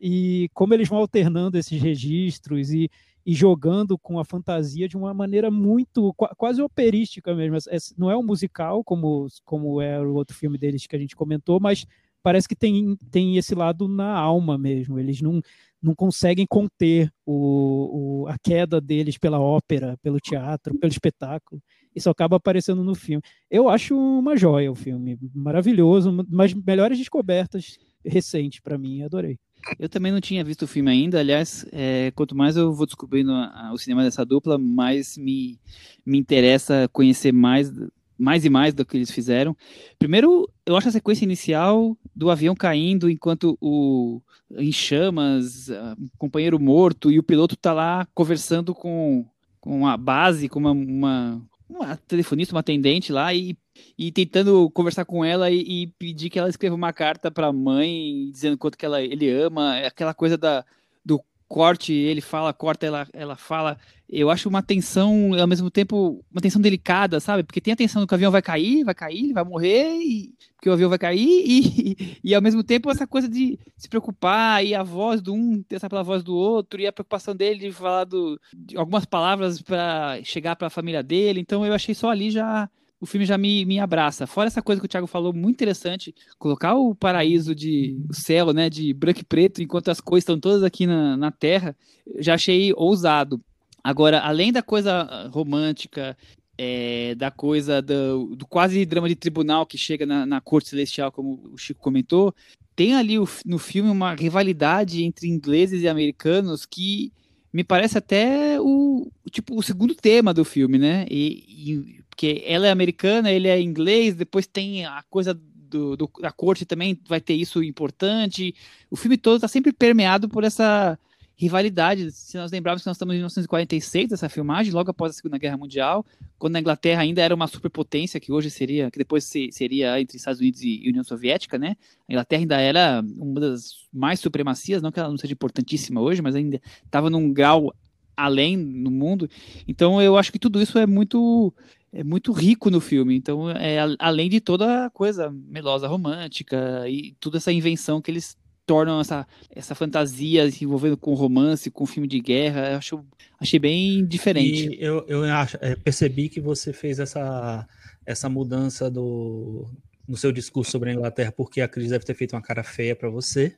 E como eles vão alternando esses registros e e jogando com a fantasia de uma maneira muito quase operística mesmo. É, não é um musical como como é o outro filme deles que a gente comentou, mas parece que tem, tem esse lado na alma mesmo. Eles não, não conseguem conter o, o, a queda deles pela ópera, pelo teatro, pelo espetáculo. Isso acaba aparecendo no filme. Eu acho uma joia o filme, maravilhoso, uma das melhores descobertas recentes para mim, adorei. Eu também não tinha visto o filme ainda. Aliás, é, quanto mais eu vou descobrindo a, a, o cinema dessa dupla, mais me, me interessa conhecer mais, mais e mais do que eles fizeram. Primeiro, eu acho a sequência inicial do avião caindo enquanto o em chamas, um companheiro morto e o piloto está lá conversando com, com a base, com uma, uma, uma telefonista, uma atendente lá e e tentando conversar com ela e, e pedir que ela escreva uma carta para a mãe dizendo quanto que ela, ele ama, aquela coisa da, do corte, ele fala, corta, ela, ela fala. Eu acho uma tensão, ao mesmo tempo, uma tensão delicada, sabe? Porque tem a tensão que o avião vai cair, vai cair, vai morrer, e, porque o avião vai cair, e, e, e, ao mesmo tempo essa coisa de se preocupar, e a voz do um pensar pela voz do outro, e a preocupação dele de falar do, de algumas palavras para chegar para a família dele. Então eu achei só ali já o filme já me, me abraça. Fora essa coisa que o Thiago falou, muito interessante, colocar o paraíso de o céu, né, de branco e preto, enquanto as coisas estão todas aqui na, na Terra, já achei ousado. Agora, além da coisa ah, romântica, é, da coisa do, do, quase drama de tribunal que chega na, na corte celestial, como o Chico comentou, tem ali o, no filme uma rivalidade entre ingleses e americanos que me parece até o tipo o segundo tema do filme, né? E, e porque ela é americana, ele é inglês, depois tem a coisa do, do, da corte também vai ter isso importante. O filme todo está sempre permeado por essa rivalidade. Se nós lembrarmos que nós estamos em 1946, essa filmagem, logo após a Segunda Guerra Mundial, quando a Inglaterra ainda era uma superpotência, que hoje seria, que depois seria entre Estados Unidos e União Soviética, né? A Inglaterra ainda era uma das mais supremacias, não que ela não seja importantíssima hoje, mas ainda estava num grau além no mundo. Então eu acho que tudo isso é muito é muito rico no filme. Então é além de toda a coisa melosa romântica e toda essa invenção que eles tornam essa, essa fantasia se envolvendo com romance, com filme de guerra, eu acho, achei bem diferente. E eu, eu acho, é, percebi que você fez essa, essa mudança do, no seu discurso sobre a Inglaterra, porque a Cris deve ter feito uma cara feia para você.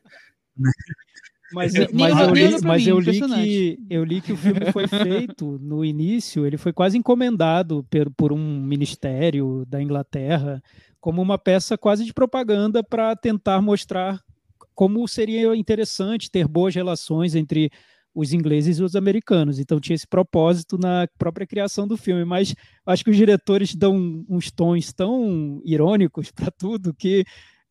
Mas, mas, eu li, mas eu, li que, eu li que o filme foi feito no início, ele foi quase encomendado por, por um ministério da Inglaterra como uma peça quase de propaganda para tentar mostrar como seria interessante ter boas relações entre os ingleses e os americanos. Então tinha esse propósito na própria criação do filme, mas acho que os diretores dão uns tons tão irônicos para tudo que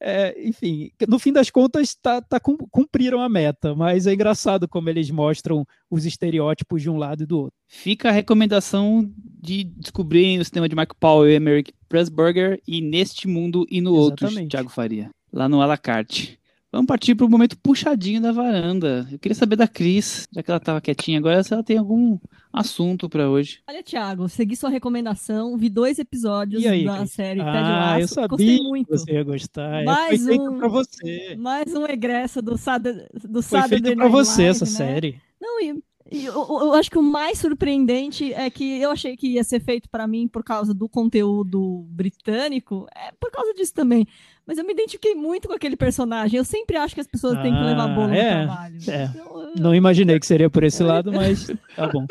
é, enfim, no fim das contas, tá, tá, cumpriram a meta, mas é engraçado como eles mostram os estereótipos de um lado e do outro. Fica a recomendação de descobrir o cinema de Michael Powell e Americ Pressburger e Neste Mundo e no Exatamente. Outro, Thiago Faria, lá no Alacarte. Vamos partir para o momento puxadinho da varanda. Eu queria saber da Cris, já que ela estava quietinha agora, se ela tem algum assunto para hoje. Olha, Thiago, segui sua recomendação, vi dois episódios aí, da série ah, Ted Lasso. eu sabia Gostei muito. que você ia gostar. É, mais Foi um, para você. Mais um egresso do, Sad, do Foi feito para você essa né? série. Não, e eu, eu, acho que o mais surpreendente é que eu achei que ia ser feito para mim por causa do conteúdo britânico, é por causa disso também. Mas eu me identifiquei muito com aquele personagem. Eu sempre acho que as pessoas ah, têm que levar bolo é, no trabalho. É. Então, eu... Não imaginei que seria por esse lado, mas tá bom.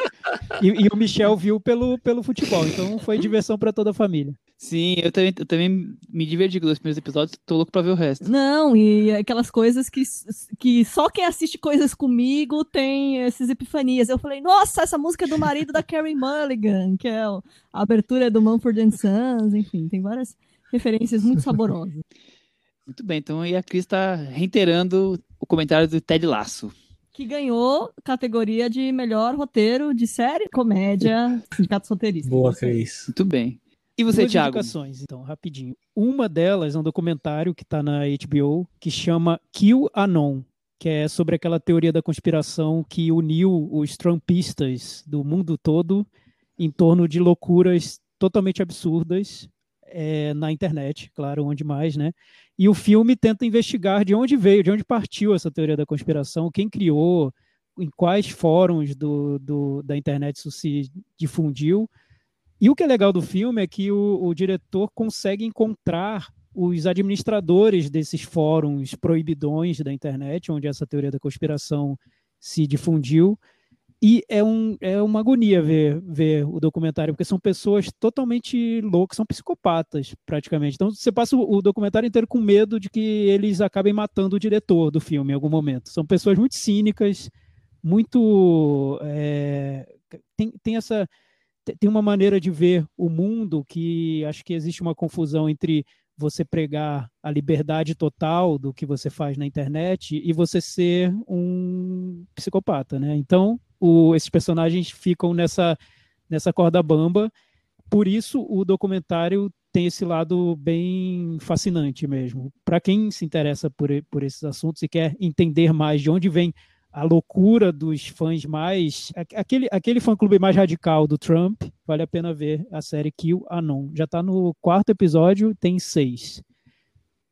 E, e, o Michel viu pelo, pelo futebol, então foi diversão para toda a família. Sim, eu também, eu também me diverti com os primeiros episódios, tô louco pra ver o resto. Não, e aquelas coisas que, que só quem assiste coisas comigo tem essas epifanias. Eu falei, nossa, essa música é do marido da Carrie Mulligan, que é a abertura do Mumford Sons, enfim, tem várias referências muito saborosas. Muito bem, então aí a Cris está reiterando o comentário do Ted Lasso. Que ganhou categoria de melhor roteiro de série, comédia, sindicato roteirista. Boa, Cris. Muito bem. E você, Duas Thiago? indicações, então, rapidinho. Uma delas é um documentário que está na HBO que chama Kill Anon, que é sobre aquela teoria da conspiração que uniu os trumpistas do mundo todo em torno de loucuras totalmente absurdas é, na internet, claro, onde mais, né? E o filme tenta investigar de onde veio, de onde partiu essa teoria da conspiração, quem criou, em quais fóruns do, do, da internet isso se difundiu. E o que é legal do filme é que o, o diretor consegue encontrar os administradores desses fóruns proibidões da internet, onde essa teoria da conspiração se difundiu, e é, um, é uma agonia ver, ver o documentário, porque são pessoas totalmente loucas, são psicopatas, praticamente. Então você passa o, o, documentário inteiro com medo de que eles acabem matando o diretor do filme em algum momento. São pessoas muito cínicas, muito. É, tem, tem essa. Tem uma maneira de ver o mundo que acho que existe uma confusão entre você pregar a liberdade total do que você faz na internet e você ser um psicopata, né? Então, o, esses personagens ficam nessa, nessa corda bamba. Por isso, o documentário tem esse lado bem fascinante mesmo. Para quem se interessa por, por esses assuntos e quer entender mais de onde vem a loucura dos fãs mais. Aquele, aquele fã-clube mais radical do Trump, vale a pena ver a série Kill Anon. Já está no quarto episódio, tem seis.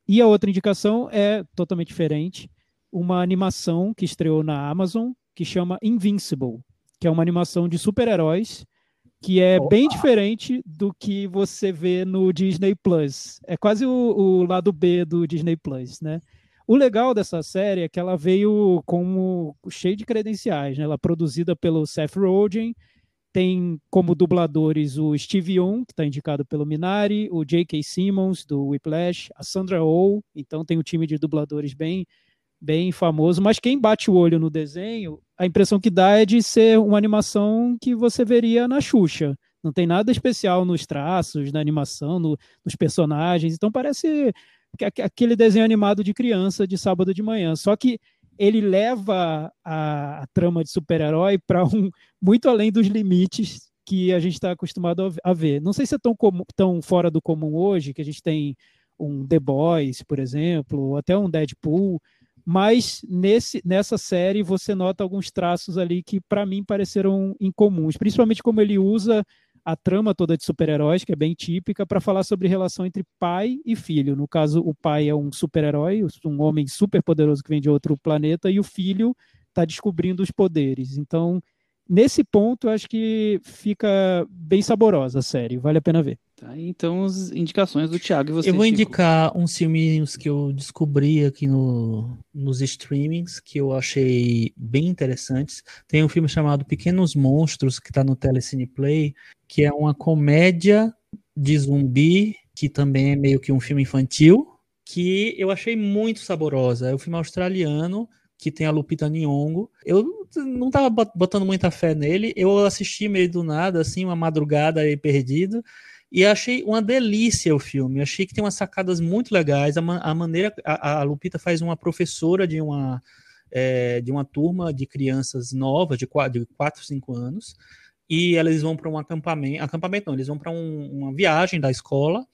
E a outra indicação é totalmente diferente. Uma animação que estreou na Amazon, que chama Invincible, que é uma animação de super-heróis que é Opa. bem diferente do que você vê no Disney Plus. É quase o, o, lado B do Disney Plus, né? O legal dessa série é que ela veio como cheio de credenciais, né? Ela é produzida pelo Seth Rogen, tem como dubladores o Steve Young, que está indicado pelo Minari, o J.K. Simmons, do Whiplash, a Sandra Oh, então tem um time de dubladores bem, bem famoso, mas quem bate o olho no desenho, a impressão que dá é de ser uma animação que você veria na Xuxa. Não tem nada especial nos traços, na animação, no, nos personagens, então parece aquele desenho animado de criança de sábado de manhã. Só que ele leva a, a trama de super-herói para um muito além dos limites que a gente está acostumado a ver. Não sei se é tão, comum, tão fora do comum hoje, que a gente tem um The Boys, por exemplo, ou até um Deadpool, mas nesse, nessa série você nota alguns traços ali que para mim pareceram incomuns, principalmente como ele usa a trama toda de super-heróis, que é bem típica, para falar sobre relação entre pai e filho. No caso, o pai é um super-herói, um homem super poderoso que vem de outro planeta, e o filho está descobrindo os poderes. Então, nesse ponto, eu acho que fica bem saborosa a série, vale a pena ver. Tá, então, as indicações do Thiago e você. Eu vou Chico. indicar uns filminhos que eu descobri aqui no, nos streamings que eu achei bem interessantes. Tem um filme chamado Pequenos Monstros, que está no Telecine Play, que é uma comédia de zumbi, que também é meio que um filme infantil, que eu achei muito saborosa. É um filme australiano que tem a Lupita Nyong'o. Eu não tava botando muita fé nele, eu assisti meio do nada, assim, uma madrugada aí perdido, e achei uma delícia o filme. Achei que tem umas sacadas muito legais. A, a maneira. A, a, Lupita faz uma professora de uma, é, de uma turma de crianças novas, de 4, de 4 5 anos, e eles vão para um acampamento. Acampamento não, eles vão para um, uma viagem da escola.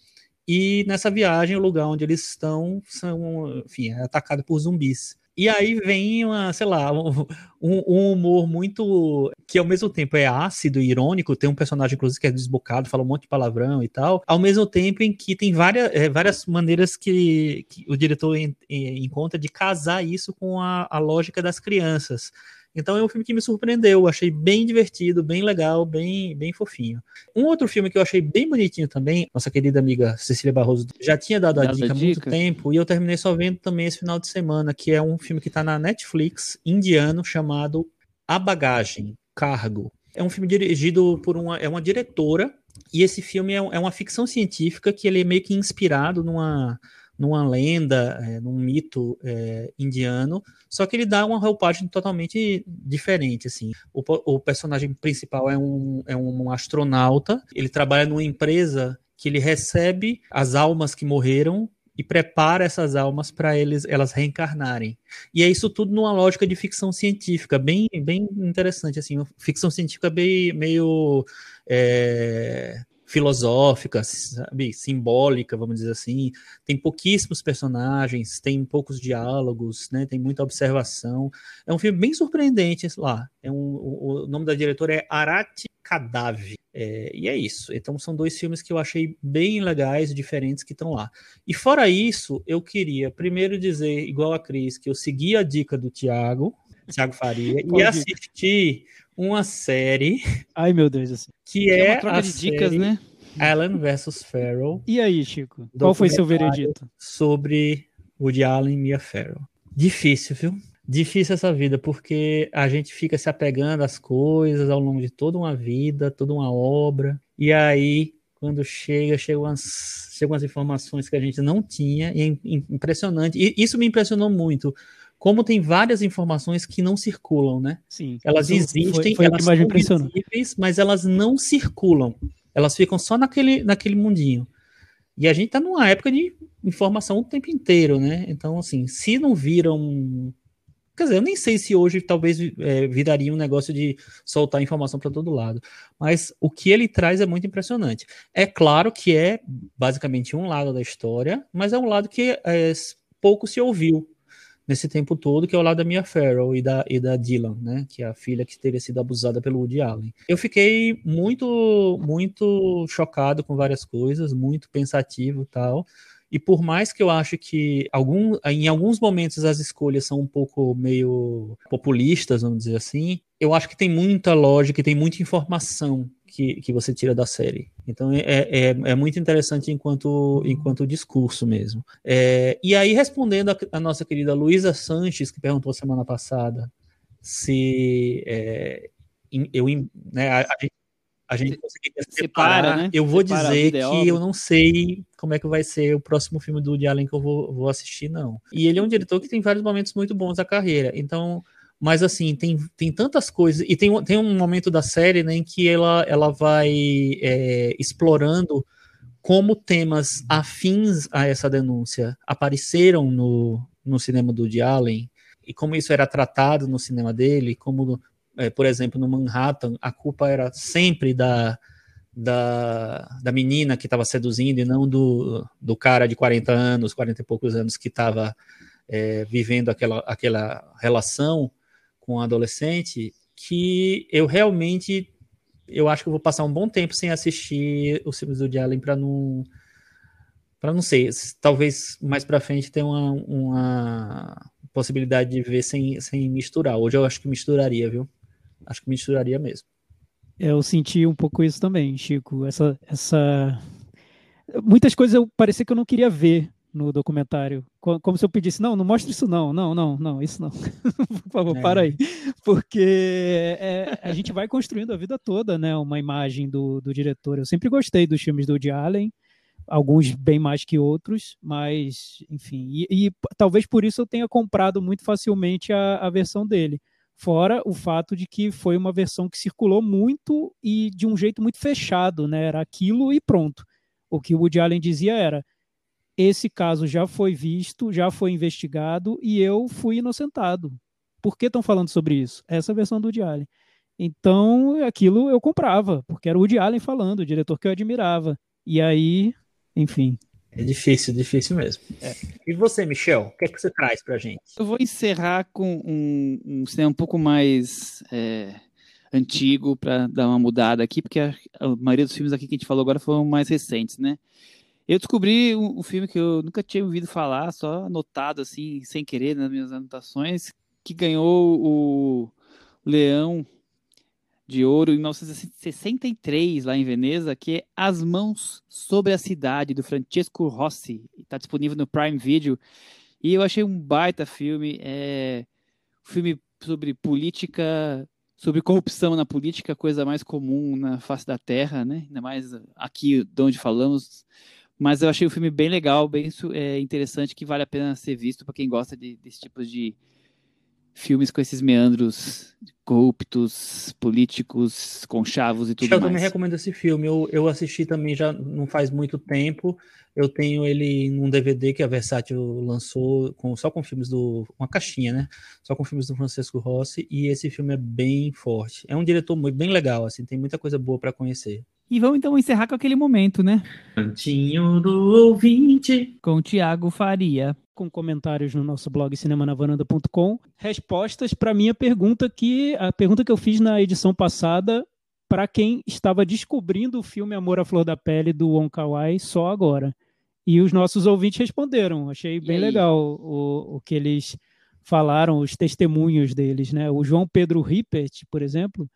E nessa viagem, o lugar onde eles estão são, enfim, é atacado por zumbis. E aí vem uma, sei lá, um, um, humor muito. que ao mesmo tempo é ácido e irônico. Tem um personagem, inclusive, que é desbocado, fala um monte de palavrão e tal. Ao mesmo tempo em que tem várias, é, várias maneiras que, que o diretor encontra de casar isso com a, a lógica das crianças. Então é um filme que me surpreendeu, achei bem divertido, bem legal, bem, bem fofinho. Um outro filme que eu achei bem bonitinho também, nossa querida amiga Cecília Barroso já tinha dado a dica há muito tempo, e eu terminei só vendo também esse final de semana, que é um filme que está na Netflix, indiano, chamado A Bagagem, Cargo. É um filme dirigido por uma, é uma diretora, e esse filme é, é uma ficção científica que ele é meio que inspirado numa numa lenda, é, num mito é, indiano, só que ele dá uma roupagem totalmente diferente, assim. O, o, personagem principal é um, é um astronauta, ele trabalha numa empresa que ele recebe as almas que morreram e prepara essas almas para eles elas reencarnarem. E é isso tudo numa lógica de ficção científica, bem, bem interessante, assim, ficção científica bem, meio... É, filosófica, sabe, simbólica, vamos dizer assim. Tem pouquíssimos personagens, tem poucos diálogos, né? Tem muita observação. É um filme bem surpreendente lá. É um, o, o nome da diretora é Arati Kadavi. É, e é isso. Então são dois filmes que eu achei bem legais, diferentes que estão lá. E fora isso, eu queria primeiro dizer, igual a Cris, que eu segui a dica do Tiago, Tiago Faria, e assisti uma série. Ai, meu Deus do céu. Que é, é uma troca de dicas, né? Alan versus Farrell. E aí, Chico? Qual foi seu veredito? Sobre Woody Allen e Mia Farrell. Difícil, viu? Difícil essa vida, porque a gente fica se apegando às coisas ao longo de toda uma vida, toda uma obra, e aí, quando chega, chegam umas, chegam umas informações que a gente não tinha, e é impressionante. E isso me impressionou muito, como tem várias informações que não circulam, né? Sim. Elas existem, foi, foi elas são visíveis, mas elas não circulam. Elas ficam só naquele, naquele mundinho. E a gente tá numa época de informação o tempo inteiro, né? Então, assim, se não viram. Quer dizer, eu nem sei se hoje talvez é, viraria um negócio de soltar informação para todo lado. Mas o que ele traz é muito impressionante. É claro que é basicamente um lado da história, mas é um lado que é, pouco se ouviu nesse tempo todo, que é o lado da Mia Farrow e da, e da Dylan, né, que é a filha que teria sido abusada pelo Woody Allen. Eu fiquei muito, muito chocado com várias coisas, muito pensativo tal, e por mais que eu acho que algum, em alguns momentos as escolhas são um pouco meio populistas, vamos dizer assim, eu acho que tem muita lógica e tem muita informação que, que você tira da série. Então é, é, é muito interessante enquanto, enquanto discurso mesmo. É, e aí, respondendo a, a nossa querida Luísa Sanches, que perguntou semana passada se é, eu, né, a, a, a gente conseguiria separa, separar. né? Eu vou Separa dizer a que eu não sei como é que vai ser o próximo filme do Woody Allen que eu vou, vou assistir, não. E ele é um diretor que tem vários momentos muito bons da carreira. Então, mas assim, tem, tem tantas coisas. E tem, tem um momento da série né, em que ela, ela vai é, explorando como temas afins a essa denúncia apareceram no, no cinema do Woody Allen e como isso era tratado no cinema dele, como, é, por exemplo, no Manhattan, a culpa era sempre da, da, da menina que estava seduzindo e não do, do cara de 40 anos, 40 e poucos anos que estava é, vivendo aquela, aquela relação com o adolescente, que eu realmente eu acho que eu vou passar um bom tempo sem assistir os filmes do Allen para não para não sei, talvez mais para frente tenha uma, uma possibilidade de ver sem, sem misturar. Hoje eu acho que misturaria, viu? Acho que misturaria mesmo. Eu senti um pouco isso também, Chico. Essa, essa... Muitas coisas eu parecia que eu não queria ver no documentário. Co- Como se eu pedisse, não, não mostra isso não, não, não, não, isso não. Por favor, É. para aí. Porque é, a gente vai construindo a vida toda, né, uma imagem do, do diretor. Eu sempre gostei dos filmes do Woody Allen, alguns bem mais que outros, mas, enfim. E, e talvez por isso eu tenha comprado muito facilmente a, a versão dele. Fora o fato de que foi uma versão que circulou muito e de um jeito muito fechado, né? Era aquilo e pronto. O que o Woody Allen dizia era: esse caso já foi visto, já foi investigado e eu fui inocentado. Por que estão falando sobre isso? Essa é a versão do Woody Allen. Então, aquilo eu comprava, porque era o Woody Allen falando, o diretor que eu admirava. E aí, enfim, É difícil, difícil mesmo. E você, Michel, o que é que você traz pra gente? Eu vou encerrar com um, um cinema um pouco mais é, antigo para dar uma mudada aqui, porque a, a maioria dos filmes aqui que a gente falou agora foram mais recentes, né? Eu descobri um, um filme que eu nunca tinha ouvido falar, só anotado assim, sem querer nas minhas anotações, que ganhou o Leão de Ouro em 1963 lá em Veneza, que é As Mãos sobre a Cidade do Francesco Rossi. Está disponível no Prime Video. E eu achei um baita filme, é filme sobre política, sobre corrupção na política, coisa mais comum na face da Terra, né? Ainda mais aqui de onde falamos. Mas eu achei o filme bem legal, bem é, interessante, que vale a pena ser visto para quem gosta de, desse tipo de filmes com esses meandros corruptos, políticos, conchavos e tudo Michel, eu mais. também recomendo esse filme. Eu, eu assisti também já não faz muito tempo. Eu tenho ele num DVD que a Versátil lançou com, só com filmes do. Uma caixinha, né? Só com filmes do Francisco Rossi. E esse filme é bem forte. É um diretor muito, bem legal, assim, tem muita coisa boa para conhecer. E vamos então encerrar com aquele momento, né? Cantinho do ouvinte. Com o Tiago Faria. com comentários no nosso blog cinemanavaranda.com, respostas para minha pergunta que a pergunta que eu fiz na edição passada para quem estava descobrindo o filme Amor à Flor da Pele do Wong Kar-wai só agora. E os nossos ouvintes responderam. Achei bem legal o, o que eles falaram, os testemunhos deles, né? O João Pedro Rippert, por exemplo,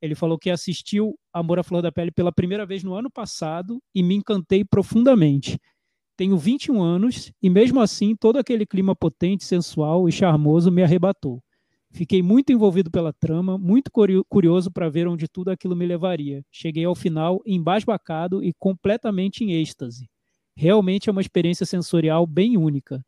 ele falou que assistiu Amor à Flor da Pele pela primeira vez no ano passado e me encantei profundamente. Tenho 21 anos e, mesmo assim, todo aquele clima potente, sensual e charmoso me arrebatou. Fiquei muito envolvido pela trama, muito curio- curioso para ver onde tudo aquilo me levaria. Cheguei ao final embasbacado e completamente em êxtase. Realmente é uma experiência sensorial bem única.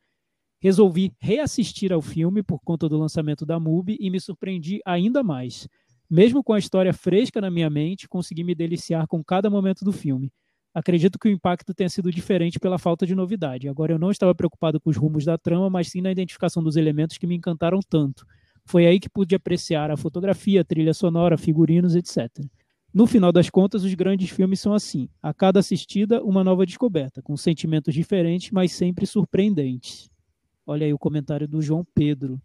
Resolvi reassistir ao filme por conta do lançamento da MUBI e me surpreendi ainda mais. Mesmo com a história fresca na minha mente, consegui me deliciar com cada momento do filme. Acredito que o impacto tenha sido diferente pela falta de novidade. Agora eu não estava preocupado com os rumos da trama, mas sim na identificação dos elementos que me encantaram tanto. Foi aí que pude apreciar a fotografia, a trilha sonora, figurinos, etc. No final das contas, os grandes filmes são assim: a cada assistida, uma nova descoberta, com sentimentos diferentes, mas sempre surpreendentes. Olha aí o comentário do João Pedro.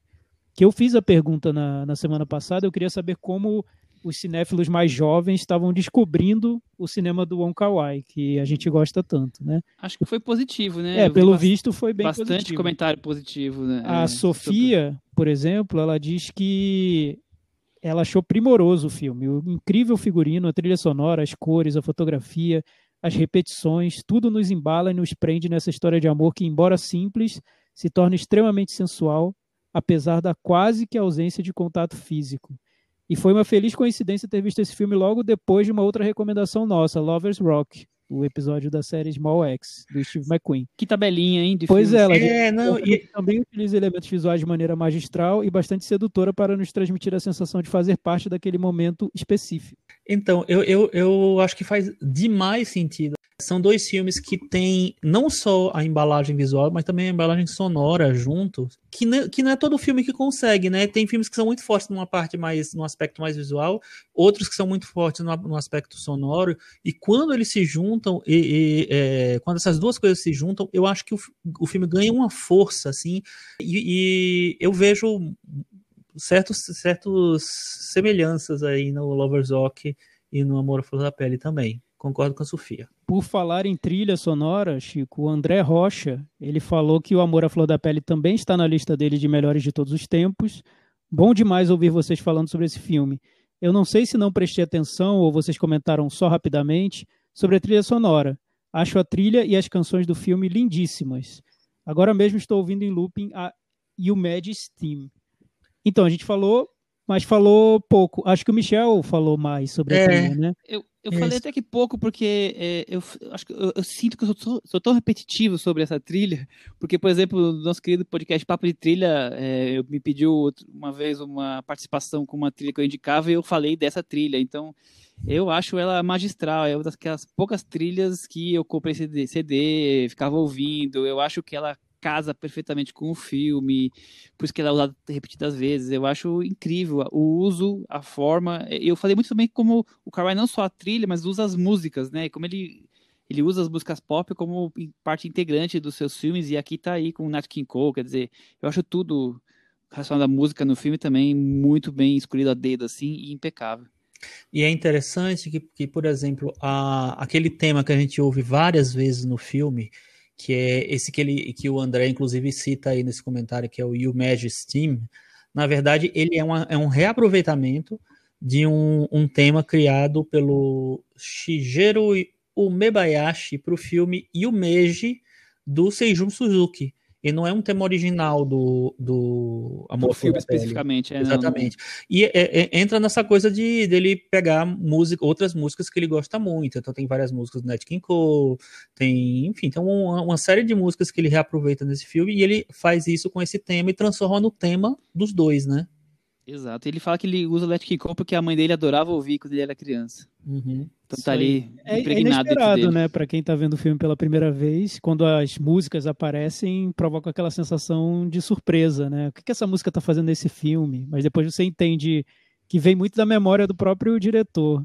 Que eu fiz a pergunta na, na semana passada, eu queria saber como os cinéfilos mais jovens estavam descobrindo o cinema do Wong Kar-wai, que a gente gosta tanto, né? Acho que foi positivo, né? É, Eu pelo visto foi bem bastante positivo. comentário positivo, né? A É, Sofia, por exemplo, ela diz que ela achou primoroso o filme. O incrível figurino, a trilha sonora, as cores, a fotografia, as repetições, tudo nos embala e nos prende nessa história de amor que, embora simples, se torna extremamente sensual, apesar da quase que ausência de contato físico. E foi uma feliz coincidência ter visto esse filme logo depois de uma outra recomendação nossa, Lovers Rock, o episódio da série Small X, do Steve McQueen. Que tabelinha, hein? De Pois filmes. é, ela É, não, e- também utiliza elementos visuais de maneira magistral e bastante sedutora para nos transmitir a sensação de fazer parte daquele momento específico. Então, eu, eu, eu acho que faz demais sentido. São dois filmes que têm não só a embalagem visual, mas também a embalagem sonora junto, que não, que não é todo filme que consegue, né? Tem filmes que são muito fortes numa parte mais, num aspecto mais visual, outros que são muito fortes no, aspecto sonoro, e quando eles se juntam, e, e, é, quando essas duas coisas se juntam, eu acho que o, o filme ganha uma força, assim, e, e eu vejo certos, certos semelhanças aí no Lover's Rock e no Amor à Flor da Pele também. Concordo com a Sofia. Por falar em trilha sonora, Chico, o André Rocha, ele falou que o Amor à Flor da Pele também está na lista dele de melhores de todos os tempos. Bom demais ouvir vocês falando sobre esse filme. Eu não sei se não prestei atenção ou vocês comentaram só rapidamente sobre a trilha sonora. Acho a trilha e as canções do filme lindíssimas. Agora mesmo estou ouvindo em looping a You Magis Theme. Então, a gente falou, mas falou pouco. Acho que o Michel falou mais sobre a É. trilha, né? Eu, eu Isso. falei até que pouco, porque é, eu acho que eu, eu sinto que eu sou, sou tão repetitivo sobre essa trilha, porque, por exemplo, no nosso querido podcast Papo de Trilha, é, eu me pediu uma vez uma participação com uma trilha que eu indicava e eu falei dessa trilha. Então, eu acho ela magistral, é uma das poucas trilhas que eu comprei CD, CD, ficava ouvindo. Eu acho que ela casa perfeitamente com o filme, por isso que ela é usada repetidas vezes. Eu acho incrível o uso, a forma. Eu falei muito também como o Kawhi não só a trilha, mas usa as músicas, né? Como ele ele usa as músicas pop como parte integrante dos seus filmes e aqui tá aí com o Nat King Cole, quer dizer, eu acho tudo relacionado à música no filme também muito bem escolhido a dedo assim e impecável. E é interessante que, que por exemplo, a, aquele tema que a gente ouve várias vezes no filme, que é esse que, ele, que o André, inclusive, cita aí nesse comentário, que é o You Magis Team, na verdade, ele é, uma, é um reaproveitamento de um, um tema criado pelo Shigeru Umebayashi para o filme Yumeji do Seijun Suzuki. E não é um tema original do, do Amor O à Flor filme especificamente, é, não, Exatamente. E é- é- entra nessa coisa de dele pegar música, outras músicas que ele gosta muito. Então tem várias músicas do Nat King Cole, tem, enfim, tem uma, uma série de músicas que ele reaproveita nesse filme e ele faz isso com esse tema e transforma no tema dos dois, né? Exato. Ele fala que ele usa o Let King Cole porque a mãe dele adorava ouvir quando ele era criança. Uhum. Então Isso tá ali É, é impregnado dentro inesperado, dele. né? Pra quem tá vendo o filme pela primeira vez, quando as músicas aparecem, provoca aquela sensação de surpresa, né? O que, que essa música tá fazendo nesse filme? Mas depois você entende que vem muito da memória do próprio diretor.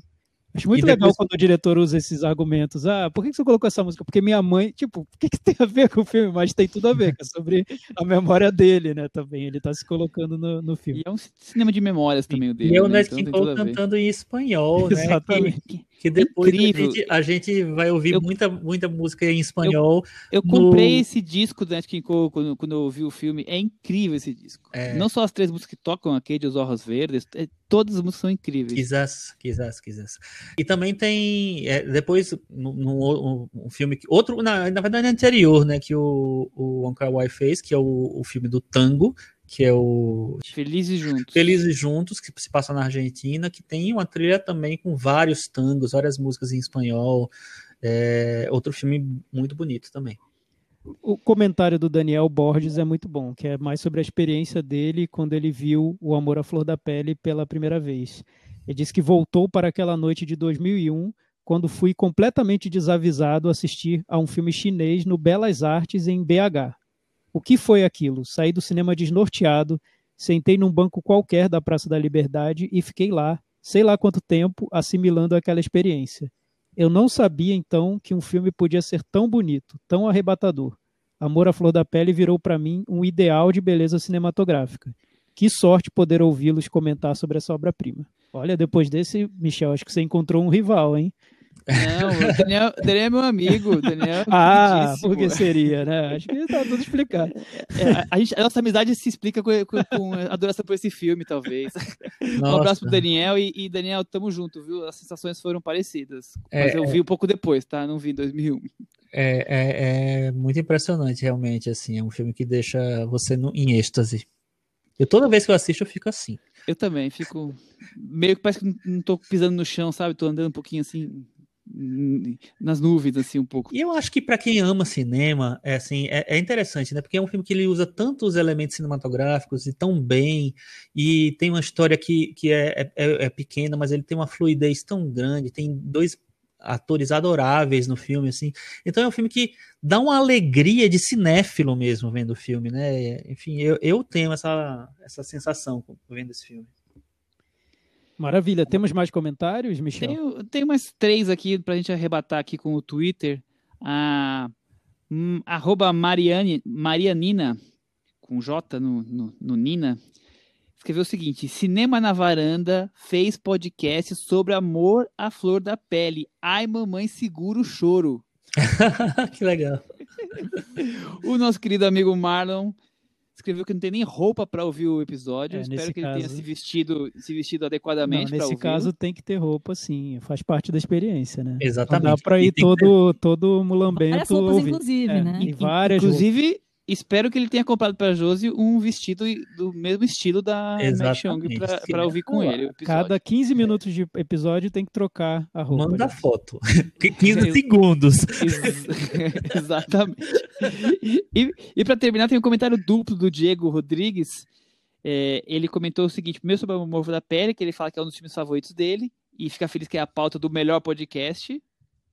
Acho muito E legal depois- quando o diretor usa esses argumentos. Ah, por que você colocou essa música? Porque minha mãe, tipo, o que, que tem a ver com o filme? Mas tem tudo a ver, que é sobre a memória dele, né? Também. Ele tá se colocando no, no filme. E é um cinema de memórias também o dele. E é o né? Então King tem Cole tudo a ver. cantando em espanhol, né? Exatamente. Que, que depois a Incrível. gente, a gente vai ouvir Eu- muita, muita música em espanhol. Eu no- comprei esse disco do Nat King Cole quando, quando eu vi o filme. É incrível esse disco. É. Não só as três músicas que tocam aqui de Os Horros Verdes, é- todas as músicas são incríveis. Quizás, quizás, quizás. E também tem, é, depois, no, no- um filme, que, outro, na, na verdade, anterior, né, que o, o Wong Kar Wai fez, que é o, o filme do tango, que é o Felizes juntos. Felizes Juntos, que se passa na Argentina, que tem uma trilha também com vários tangos, várias músicas em espanhol. É, outro filme muito bonito também. O comentário do Daniel Borges é muito bom, que é mais sobre a experiência dele quando ele viu O Amor à Flor da Pele pela primeira vez. Ele disse que voltou para aquela noite de 2001, quando fui completamente desavisado assistir a um filme chinês no Belas Artes em BH. O que foi aquilo? Saí do cinema desnorteado, sentei num banco qualquer da Praça da Liberdade e fiquei lá, sei lá quanto tempo, assimilando aquela experiência. Eu não sabia então que um filme podia ser tão bonito, tão arrebatador. Amor à Flor da Pele virou para mim um ideal de beleza cinematográfica. Que sorte poder ouvi-los comentar sobre essa obra-prima. Olha, depois desse, Michel, acho que você encontrou um rival, hein? Não, o Daniel, Daniel é meu amigo. o Daniel é Ah, queridíssimo. por que seria, né? Acho que tá tudo explicado. É, a, a gente- a nossa amizade se explica com, com, com a adoração por esse filme, talvez. Um Nossa. abraço pro Daniel e, e, Daniel, tamo junto, viu? As sensações foram parecidas. É, Mas eu vi um pouco depois, tá? Não vi em 2001. É, é, é muito impressionante, realmente, assim. É um filme que deixa você no- em êxtase. Eu toda vez que eu assisto, eu fico assim. Eu também, fico. Meio que parece que não tô pisando no chão, sabe? Tô andando um pouquinho assim. Nas nuvens, assim, um pouco. E eu acho que para quem ama cinema, é assim, é, é, interessante, né? Porque é um filme que ele usa tantos elementos cinematográficos e tão bem, e tem uma história que, que é, é, é pequena, mas ele tem uma fluidez tão grande, tem dois atores adoráveis no filme, assim. Então é um filme que dá uma alegria de cinéfilo mesmo vendo o filme, né? Enfim, eu, eu tenho essa, essa sensação vendo esse filme. Maravilha. Temos mais comentários, Michel? Tenho, tenho mais três aqui para a gente arrebatar aqui com o Twitter. A, um, arroba Mariane, Marianina, com J no, no, no Nina, escreveu o seguinte: Cinema na Varanda fez podcast sobre amor à flor da pele. Ai, mamãe, segura o choro. que legal. o nosso querido amigo Marlon escreveu que não tem nem roupa para ouvir o episódio. É, Espero que caso... ele tenha se vestido, se vestido adequadamente. Não, nesse caso tem que ter roupa, sim. Faz parte da experiência, né? Exatamente. Não dá para ir todo, ter... todo mulambento. Várias roupas, ouvir. inclusive, é, né? várias Inclusive, roupas espero que ele tenha comprado para Josi um vestido do mesmo estilo da Exatamente. para ouvir com ele. Cada 15 minutos de episódio tem que trocar a roupa. Manda foto. 15 segundos. Exatamente. E, e para terminar, tem um comentário duplo do Diego Rodrigues. É, ele comentou o seguinte: primeiro sobre o Morro da Pele, que ele fala que é um dos filmes favoritos dele, e fica feliz que é a pauta do melhor podcast.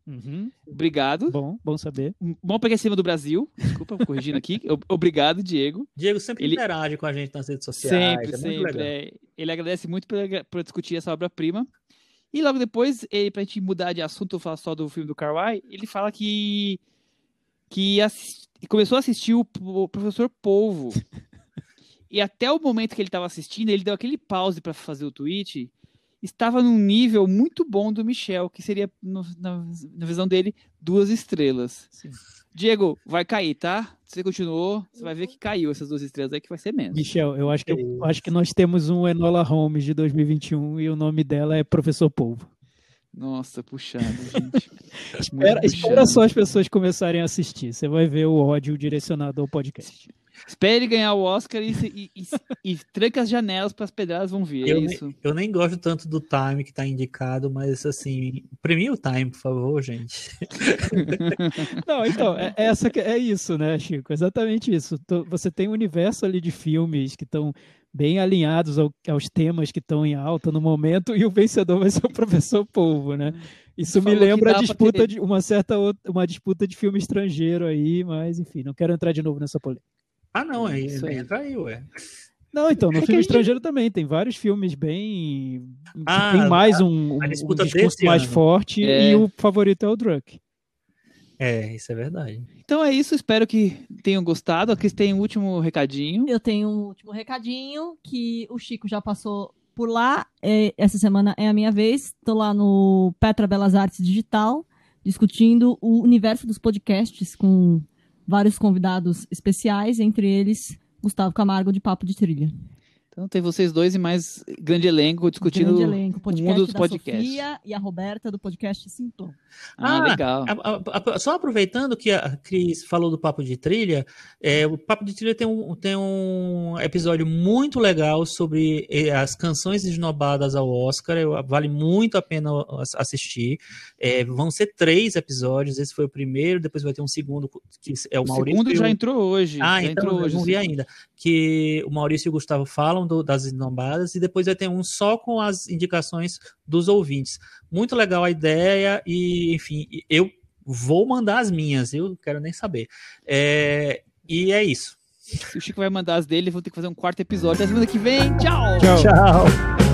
Uhum. Obrigado. Bom, bom saber. Bom pegar em cima do Brasil. Desculpa, corrigindo aqui. Obrigado, Diego. Diego sempre ele... interage com a gente nas redes sociais. Sempre, é sempre. É, ele agradece muito por, por discutir essa obra-prima. E logo depois, ele, pra gente mudar de assunto, falar só do filme do Carwai, ele fala que, que assist... começou a assistir o, o Professor Polvo. e até o momento que ele estava assistindo, ele deu aquele pause para fazer o tweet estava num nível muito bom do Michel, que seria, no, na, na, visão dele, duas estrelas. Sim. Diego, vai cair, tá? Você continuou, você vai ver que caiu essas duas estrelas aí, que vai ser menos. Michel, eu acho que, eu acho que nós temos um Enola Holmes de 2021 e o nome dela é Professor Polvo. Nossa, puxado, gente. espera, espera só as pessoas começarem a assistir. Você vai ver o ódio direcionado ao podcast. Espere ele ganhar o Oscar e, e, e, e tranca as janelas para as pedradas vão vir. É eu, isso. Nem, eu nem gosto tanto do time que está indicado, mas assim, premia o time, por favor, gente. Não, então, é, é, essa, é isso, né, Chico? Exatamente isso. Você tem um universo ali de filmes que estão bem alinhados ao, aos temas que estão em alta no momento, e o vencedor vai ser o professor Polvo, né? Isso me lembra a disputa ter... de uma certa uma disputa de filme estrangeiro aí, mas enfim, não quero entrar de novo nessa polêmica. Ah, não, aí, aí. entra aí, ué. Não, então, no é filme estrangeiro gente... também, tem vários filmes bem. Ah, tem mais um, um discurso mais ano. forte é. e o favorito é o Drunk. É, isso é verdade. Então é isso, espero que tenham gostado. Aqui tem um último recadinho. Eu tenho um último recadinho que o Chico já passou por lá. É, essa semana é a minha vez. Estou lá no Petra Belas Artes Digital, discutindo o universo dos podcasts com vários convidados especiais, entre eles Gustavo Camargo de Papo de Trilha. Então tem vocês dois e mais grande elenco discutindo grande elenco, o mundo dos podcasts. Sofia e a Roberta do podcast Sintom. Ah, ah legal. A, a, só aproveitando que a Cris falou do Papo de Trilha, é, o Papo de Trilha tem um, tem um episódio muito legal sobre é, as canções esnobadas ao Oscar. Vale muito a pena assistir. É, vão ser três episódios. Esse foi o primeiro, depois vai ter um segundo que é o, o Maurício. O segundo já entrou hoje. Ah, já então entrou eu hoje, não vi ainda. Que o Maurício e o Gustavo falam do, das esnobadas e depois vai ter um só com as indicações dos ouvintes. Muito legal a ideia e, enfim, eu vou mandar as minhas, eu quero nem saber. É, e é isso. O Chico vai mandar as dele, vou ter que fazer um quarto episódio. Até semana que vem. Tchau! Tchau! Tchau.